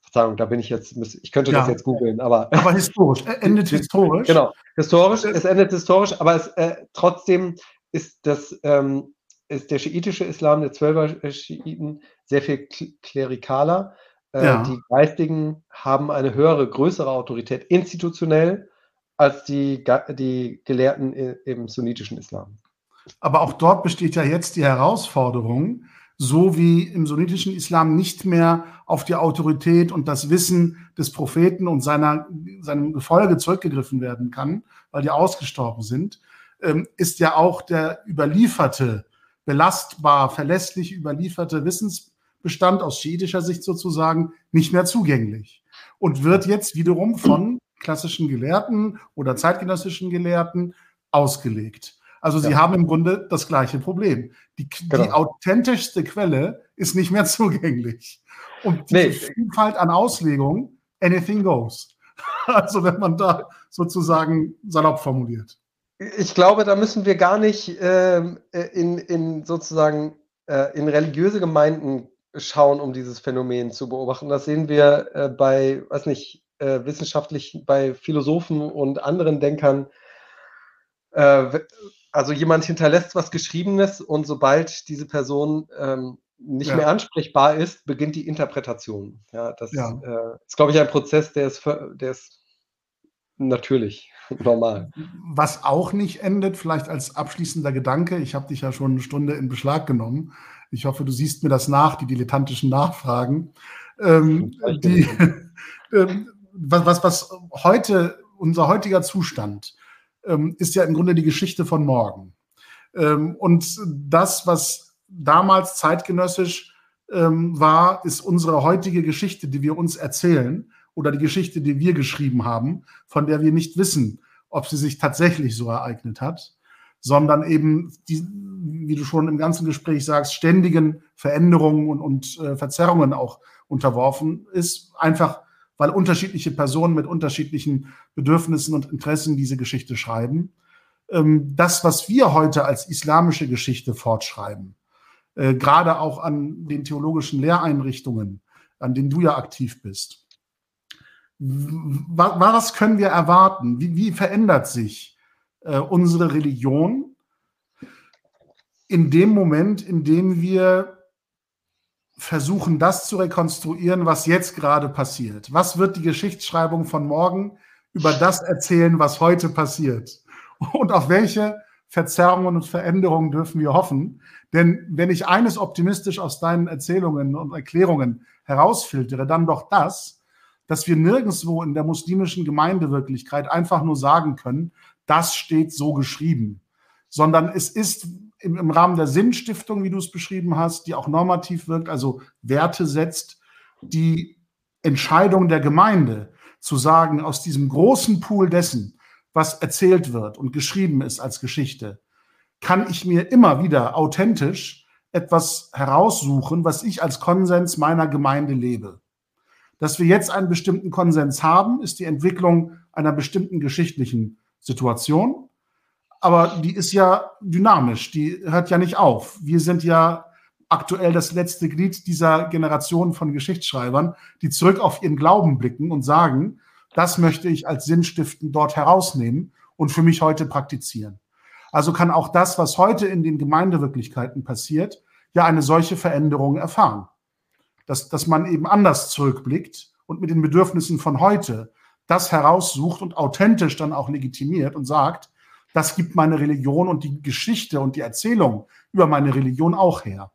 Verzeihung, da bin ich jetzt, ich könnte ja. das jetzt googeln, aber. Aber (laughs) historisch, endet historisch. Genau, historisch, es endet historisch, aber es, äh, trotzdem ist das, ähm, ist der schiitische Islam, der Zwölfer Schiiten, sehr viel klerikaler. Äh, ja. Die Geistigen haben eine höhere, größere Autorität institutionell als die, die Gelehrten im sunnitischen Islam. Aber auch dort besteht ja jetzt die Herausforderung, so wie im sunnitischen Islam nicht mehr auf die Autorität und das Wissen des Propheten und seiner, seinem Gefolge zurückgegriffen werden kann, weil die ausgestorben sind, ähm, ist ja auch der überlieferte, belastbar, verlässlich überlieferte Wissens bestand, aus schiitischer Sicht sozusagen, nicht mehr zugänglich und wird jetzt wiederum von klassischen Gelehrten oder zeitgenössischen Gelehrten ausgelegt. Also sie ja. haben im Grunde das gleiche Problem. Die, genau. die, authentischste Quelle ist nicht mehr (laughs) zugänglich. Und die nee. Vielfalt an Auslegung, anything goes. (laughs) Also wenn man da sozusagen salopp formuliert. Ich glaube, da müssen wir gar nicht ähm, äh, in, in sozusagen äh, in religiöse Gemeinden schauen, um dieses Phänomen zu beobachten. Das sehen wir äh, bei, weiß nicht, äh, wissenschaftlich, bei Philosophen und anderen Denkern. Äh, also jemand hinterlässt was Geschriebenes und sobald diese Person ähm, nicht ja. mehr ansprechbar ist, beginnt die Interpretation. Ja, das ja. Äh, ist, glaube ich, ein Prozess, der ist, der ist natürlich (laughs) normal. Was auch nicht endet, vielleicht als abschließender Gedanke, ich habe dich ja schon eine Stunde in Beschlag genommen. Ich hoffe, du siehst mir das nach, die dilettantischen Nachfragen. Ähm, die, (laughs) ähm, was, was, was heute, unser heutiger Zustand, ähm, ist ja im Grunde die Geschichte von morgen. Ähm, und das, was damals zeitgenössisch ähm, war, ist unsere heutige Geschichte, die wir uns erzählen oder die Geschichte, die wir geschrieben haben, von der wir nicht wissen, ob sie sich tatsächlich so ereignet hat, sondern eben, die, wie du schon im ganzen Gespräch sagst, ständigen Veränderungen und, und äh, Verzerrungen auch unterworfen ist, einfach weil unterschiedliche Personen mit unterschiedlichen Bedürfnissen und Interessen diese Geschichte schreiben. Ähm, das, was wir heute als islamische Geschichte fortschreiben, äh, gerade auch an den theologischen Lehreinrichtungen, an denen du ja aktiv bist. Was können wir erwarten? Wie, verändert sich äh, unsere Religion in dem Moment, in dem wir versuchen, das zu rekonstruieren, was jetzt gerade passiert? Was wird die Geschichtsschreibung von morgen über das erzählen, was heute passiert? Und auf welche Verzerrungen und Veränderungen dürfen wir hoffen? Denn wenn ich eines optimistisch aus deinen Erzählungen und Erklärungen herausfiltere, dann doch das, dass wir nirgendwo in der muslimischen Gemeindewirklichkeit einfach nur sagen können, das steht so geschrieben, sondern es ist im, Rahmen der Sinnstiftung, wie du es beschrieben hast, die auch normativ wirkt, also Werte setzt, die Entscheidung der Gemeinde zu sagen, aus diesem großen Pool dessen, was erzählt wird und geschrieben ist als Geschichte, kann ich mir immer wieder authentisch etwas heraussuchen, was ich als Konsens meiner Gemeinde lebe. Dass wir jetzt einen bestimmten Konsens haben, ist die Entwicklung einer bestimmten geschichtlichen Situation. Aber die ist ja dynamisch, die hört ja nicht auf. Wir sind ja aktuell das letzte Glied dieser Generation von Geschichtsschreibern, die zurück auf ihren Glauben blicken und sagen, das möchte ich als Sinnstiften dort herausnehmen und für mich heute praktizieren. Also kann auch das, was heute in den Gemeindewirklichkeiten passiert, ja eine solche Veränderung erfahren. Dass, dass man eben anders zurückblickt und mit den Bedürfnissen von heute das heraussucht und authentisch dann auch legitimiert und sagt, das gibt meine Religion und die Geschichte und die Erzählung über meine Religion auch her.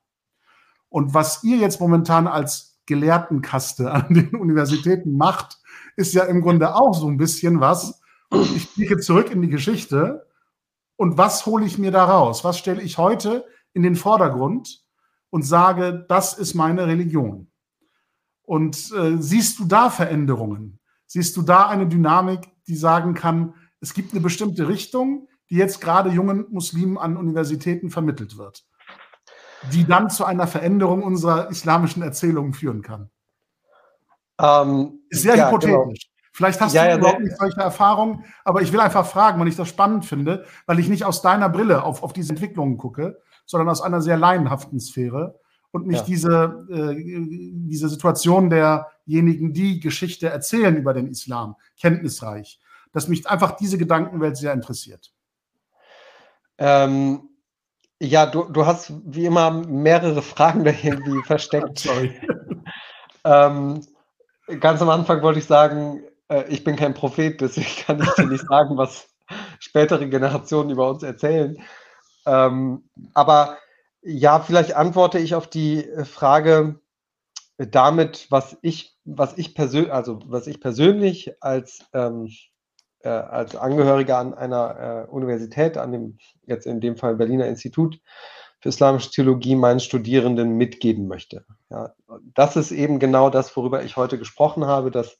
Und was ihr jetzt momentan als Gelehrtenkaste an den (laughs) Universitäten macht, ist ja im Grunde auch so ein bisschen was. Ich blicke zurück in die Geschichte und was hole ich mir da raus? Was stelle ich heute in den Vordergrund und sage, das ist meine Religion? Und äh, siehst du da Veränderungen? Siehst du da eine Dynamik, die sagen kann, es gibt eine bestimmte Richtung, die jetzt gerade jungen Muslimen an Universitäten vermittelt wird, die dann zu einer Veränderung unserer islamischen Erzählungen führen kann? Ähm, ist sehr ja, hypothetisch. Genau. Vielleicht hast ja, du ja, überhaupt nicht solche Erfahrungen, aber ich will einfach fragen, weil ich das spannend finde, weil ich nicht aus deiner Brille auf, auf diese Entwicklungen gucke, sondern aus einer sehr laienhaften Sphäre und mich diese, äh, diese Situation derjenigen, die Geschichte erzählen über den Islam, kenntnisreich, dass mich einfach diese Gedankenwelt sehr interessiert. Ähm, ja, du, du hast wie immer mehrere Fragen (laughs) da irgendwie versteckt. (laughs) Sorry. ähm, ganz am Anfang wollte ich sagen, äh, ich bin kein Prophet, deswegen (laughs) kann ich dir nicht sagen, was spätere Generationen über uns erzählen. Ähm, aber ja, vielleicht antworte ich auf die Frage damit, was ich, was ich persönlich, also was ich persönlich als, ähm, äh, als Angehöriger an einer äh, Universität, an dem jetzt in dem Fall Berliner Institut für islamische Theologie meinen Studierenden mitgeben möchte. Ja, das ist eben genau das, worüber ich heute gesprochen habe, dass,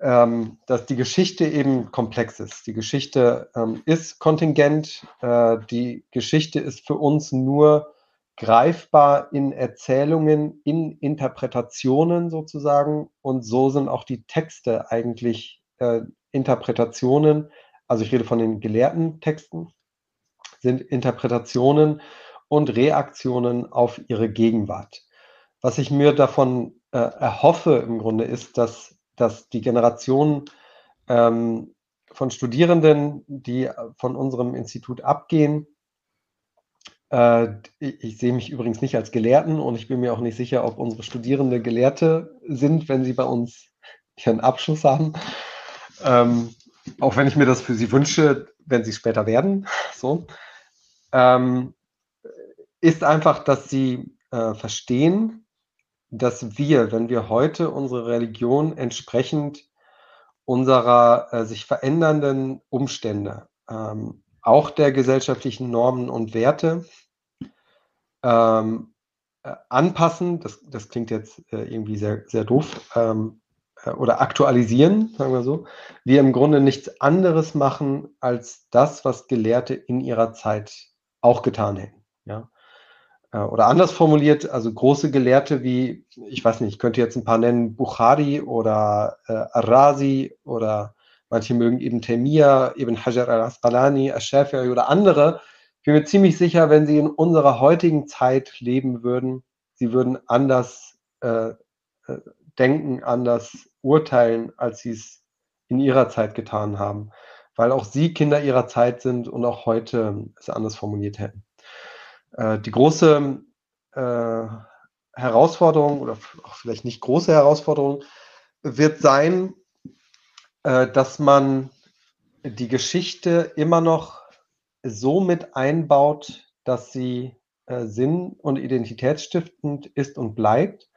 ähm, dass die Geschichte eben komplex ist. Die Geschichte ähm, ist kontingent, äh, die Geschichte ist für uns nur greifbar in Erzählungen, in Interpretationen sozusagen. Und so sind auch die Texte eigentlich äh, Interpretationen. Also ich rede von den gelehrten Texten, sind Interpretationen und Reaktionen auf ihre Gegenwart. Was ich mir davon äh, erhoffe im Grunde ist, dass, dass die Generation ähm, von Studierenden, die von unserem Institut abgehen, äh, ich, ich sehe mich übrigens nicht als Gelehrten und ich bin mir auch nicht sicher, ob unsere Studierende Gelehrte sind, wenn sie bei uns ihren Abschluss haben. Ähm, auch wenn ich mir das für sie wünsche, wenn sie später werden. So. Ähm, ist einfach, dass sie äh, verstehen, dass wir, wenn wir heute unsere Religion entsprechend unserer äh, sich verändernden Umstände ähm, auch der gesellschaftlichen Normen und Werte ähm, äh, anpassen. Das, das klingt jetzt äh, irgendwie sehr, sehr doof. Ähm, äh, oder aktualisieren, sagen wir so. Wir im Grunde nichts anderes machen als das, was Gelehrte in ihrer Zeit auch getan hätten. Ja? Äh, oder anders formuliert, also große Gelehrte wie, ich weiß nicht, ich könnte jetzt ein paar nennen, Bukhari oder äh, Arazi oder Manche mögen eben Temia, eben Hajar al-Asqalani, al-Shafi'i oder andere. Ich bin mir ziemlich sicher, wenn sie in unserer heutigen Zeit leben würden, sie würden anders äh, äh, denken, anders urteilen, als sie es in ihrer Zeit getan haben. Weil auch sie Kinder ihrer Zeit sind und auch heute es anders formuliert hätten. Äh, die große äh, Herausforderung oder auch vielleicht nicht große Herausforderung wird sein, äh, dass man die Geschichte immer noch so mit einbaut, dass sie äh, sinn- und identitätsstiftend ist und bleibt,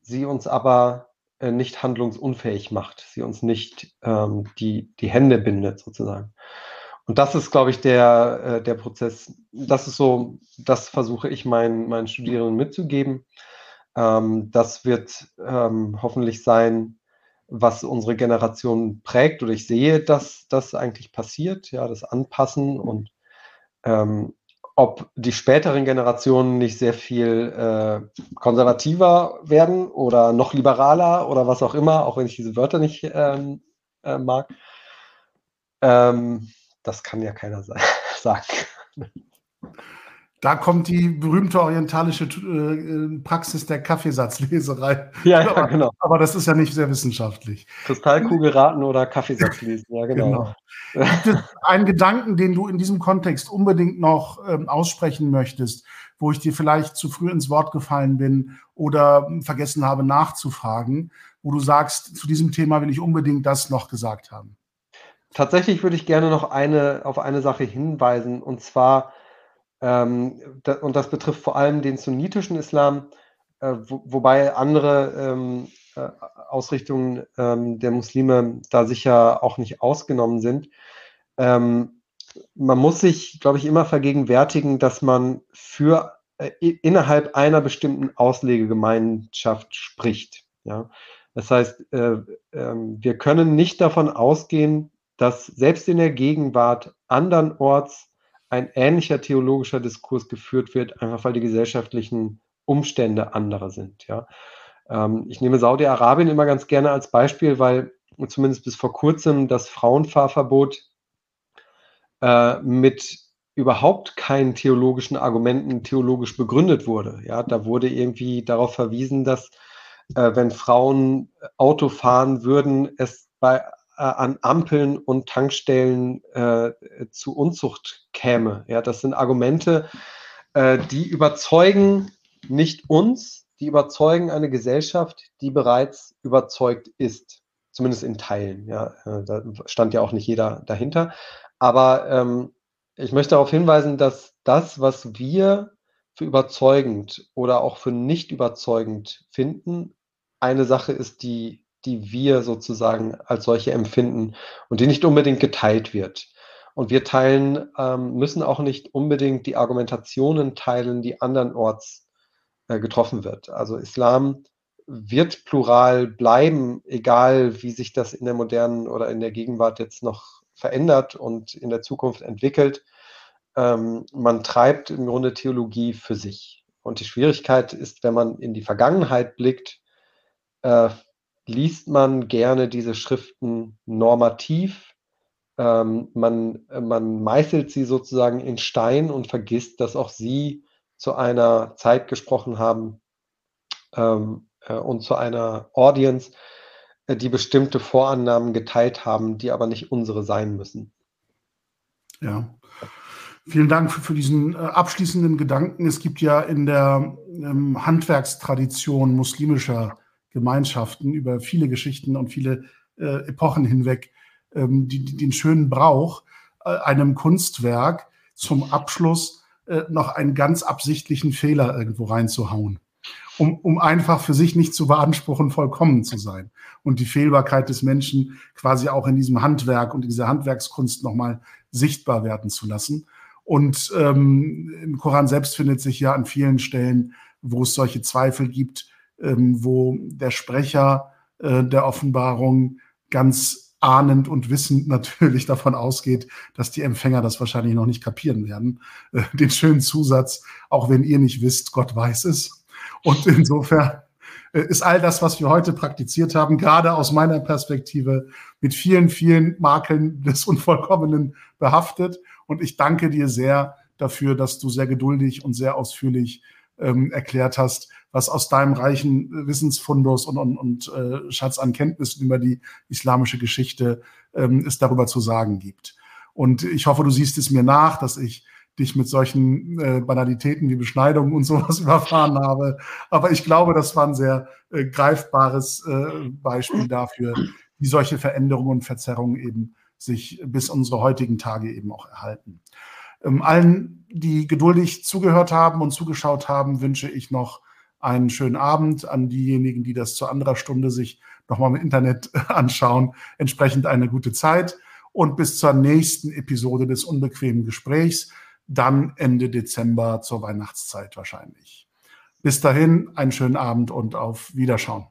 sie uns aber äh, nicht handlungsunfähig macht, sie uns nicht ähm, die, die Hände bindet sozusagen. Und das ist, glaube ich, der, äh, der Prozess. Das ist so, das versuche ich meinen, meinen Studierenden mitzugeben. Ähm, das wird ähm, hoffentlich sein, was unsere Generation prägt oder ich sehe, dass das eigentlich passiert, ja, das Anpassen und ähm, ob die späteren Generationen nicht sehr viel äh, konservativer werden oder noch liberaler oder was auch immer, auch wenn ich diese Wörter nicht ähm, äh, mag. Ähm, das kann ja keiner (laughs) sagen. Da kommt die berühmte orientalische äh, Praxis der Kaffeesatzleserei. Ja, ja, genau. Aber das ist ja nicht sehr wissenschaftlich. Kristallkugel raten oder Kaffeesatz lesen, ja, genau. genau. Gibt es einen Gedanken, den du in diesem Kontext unbedingt noch ähm, aussprechen möchtest, wo ich dir vielleicht zu früh ins Wort gefallen bin oder vergessen habe nachzufragen, wo du sagst, zu diesem Thema will ich unbedingt das noch gesagt haben? Tatsächlich würde ich gerne noch eine, auf eine Sache hinweisen, und zwar, ähm, da, und das betrifft vor allem den sunnitischen Islam, äh, wo, wobei andere ähm, äh, Ausrichtungen ähm, der Muslime da sicher auch nicht ausgenommen sind. Ähm, man muss sich, glaube ich, immer vergegenwärtigen, dass man für äh, innerhalb einer bestimmten Auslegegemeinschaft spricht. Ja? Das heißt, äh, ähm, wir können nicht davon ausgehen, dass selbst in der Gegenwart andernorts ein ähnlicher theologischer Diskurs geführt wird, einfach weil die gesellschaftlichen Umstände andere sind. Ja. Ähm, ich nehme Saudi-Arabien immer ganz gerne als Beispiel, weil zumindest bis vor kurzem das Frauenfahrverbot äh, mit überhaupt keinen theologischen Argumenten theologisch begründet wurde. Ja, da wurde irgendwie darauf verwiesen, dass äh, wenn Frauen Auto fahren würden, es bei an Ampeln und Tankstellen äh, zu Unzucht käme. Ja, das sind Argumente, äh, die überzeugen nicht uns, die überzeugen eine Gesellschaft, die bereits überzeugt ist. Zumindest in Teilen. Ja, äh, da stand ja auch nicht jeder dahinter. Aber ähm, ich möchte darauf hinweisen, dass das, was wir für überzeugend oder auch für nicht überzeugend finden, eine Sache ist, die die wir sozusagen als solche empfinden und die nicht unbedingt geteilt wird. Und wir teilen, ähm, müssen auch nicht unbedingt die Argumentationen teilen, die andernorts äh, getroffen wird. Also Islam wird plural bleiben, egal wie sich das in der modernen oder in der Gegenwart jetzt noch verändert und in der Zukunft entwickelt. Ähm, man treibt im Grunde Theologie für sich. Und die Schwierigkeit ist, wenn man in die Vergangenheit blickt, äh, liest man gerne diese Schriften normativ. Ähm, man, man meißelt sie sozusagen in Stein und vergisst, dass auch sie zu einer Zeit gesprochen haben ähm, äh, und zu einer Audience, äh, die bestimmte Vorannahmen geteilt haben, die aber nicht unsere sein müssen. Ja. Vielen Dank für, für diesen äh, abschließenden Gedanken. Es gibt ja in der ähm, Handwerkstradition muslimischer Gemeinschaften über viele Geschichten und viele äh, Epochen hinweg ähm, die, die, den schönen Brauch, äh, einem Kunstwerk zum Abschluss äh, noch einen ganz absichtlichen Fehler irgendwo reinzuhauen. Um, um einfach für sich nicht zu beanspruchen, vollkommen zu sein. Und die Fehlbarkeit des Menschen quasi auch in diesem Handwerk und dieser Handwerkskunst nochmal sichtbar werden zu lassen. Und ähm, im Koran selbst findet sich ja an vielen Stellen, wo es solche Zweifel gibt, wo der Sprecher äh, der Offenbarung ganz ahnend und wissend (laughs) natürlich davon ausgeht, dass die Empfänger das wahrscheinlich noch nicht kapieren werden. Äh, den schönen Zusatz, auch wenn ihr nicht wisst, Gott weiß es. Und insofern äh, ist all das, was wir heute praktiziert haben, gerade aus meiner Perspektive mit vielen, vielen Makeln des Unvollkommenen behaftet. Und ich danke dir sehr dafür, dass du sehr geduldig und sehr ausführlich ähm, erklärt hast, was aus deinem reichen Wissensfundus und, und, und äh, Schatz an Kenntnissen über die islamische Geschichte ähm, es darüber zu sagen gibt. Und ich hoffe, du siehst es mir nach, dass ich dich mit solchen äh, Banalitäten wie Beschneidungen und sowas (laughs) überfahren habe. Aber ich glaube, das war ein sehr äh, greifbares äh, Beispiel dafür, wie solche Veränderungen und Verzerrungen eben sich bis unsere heutigen Tage eben auch erhalten. Ähm, allen, die geduldig zugehört haben und zugeschaut haben, wünsche ich noch einen schönen Abend an diejenigen, die das zu anderer Stunde sich nochmal im Internet (laughs) anschauen. Entsprechend eine gute Zeit und bis zur nächsten Episode des unbequemen Gesprächs, dann Ende Dezember zur Weihnachtszeit wahrscheinlich. Bis dahin einen schönen Abend und auf Wiederschauen.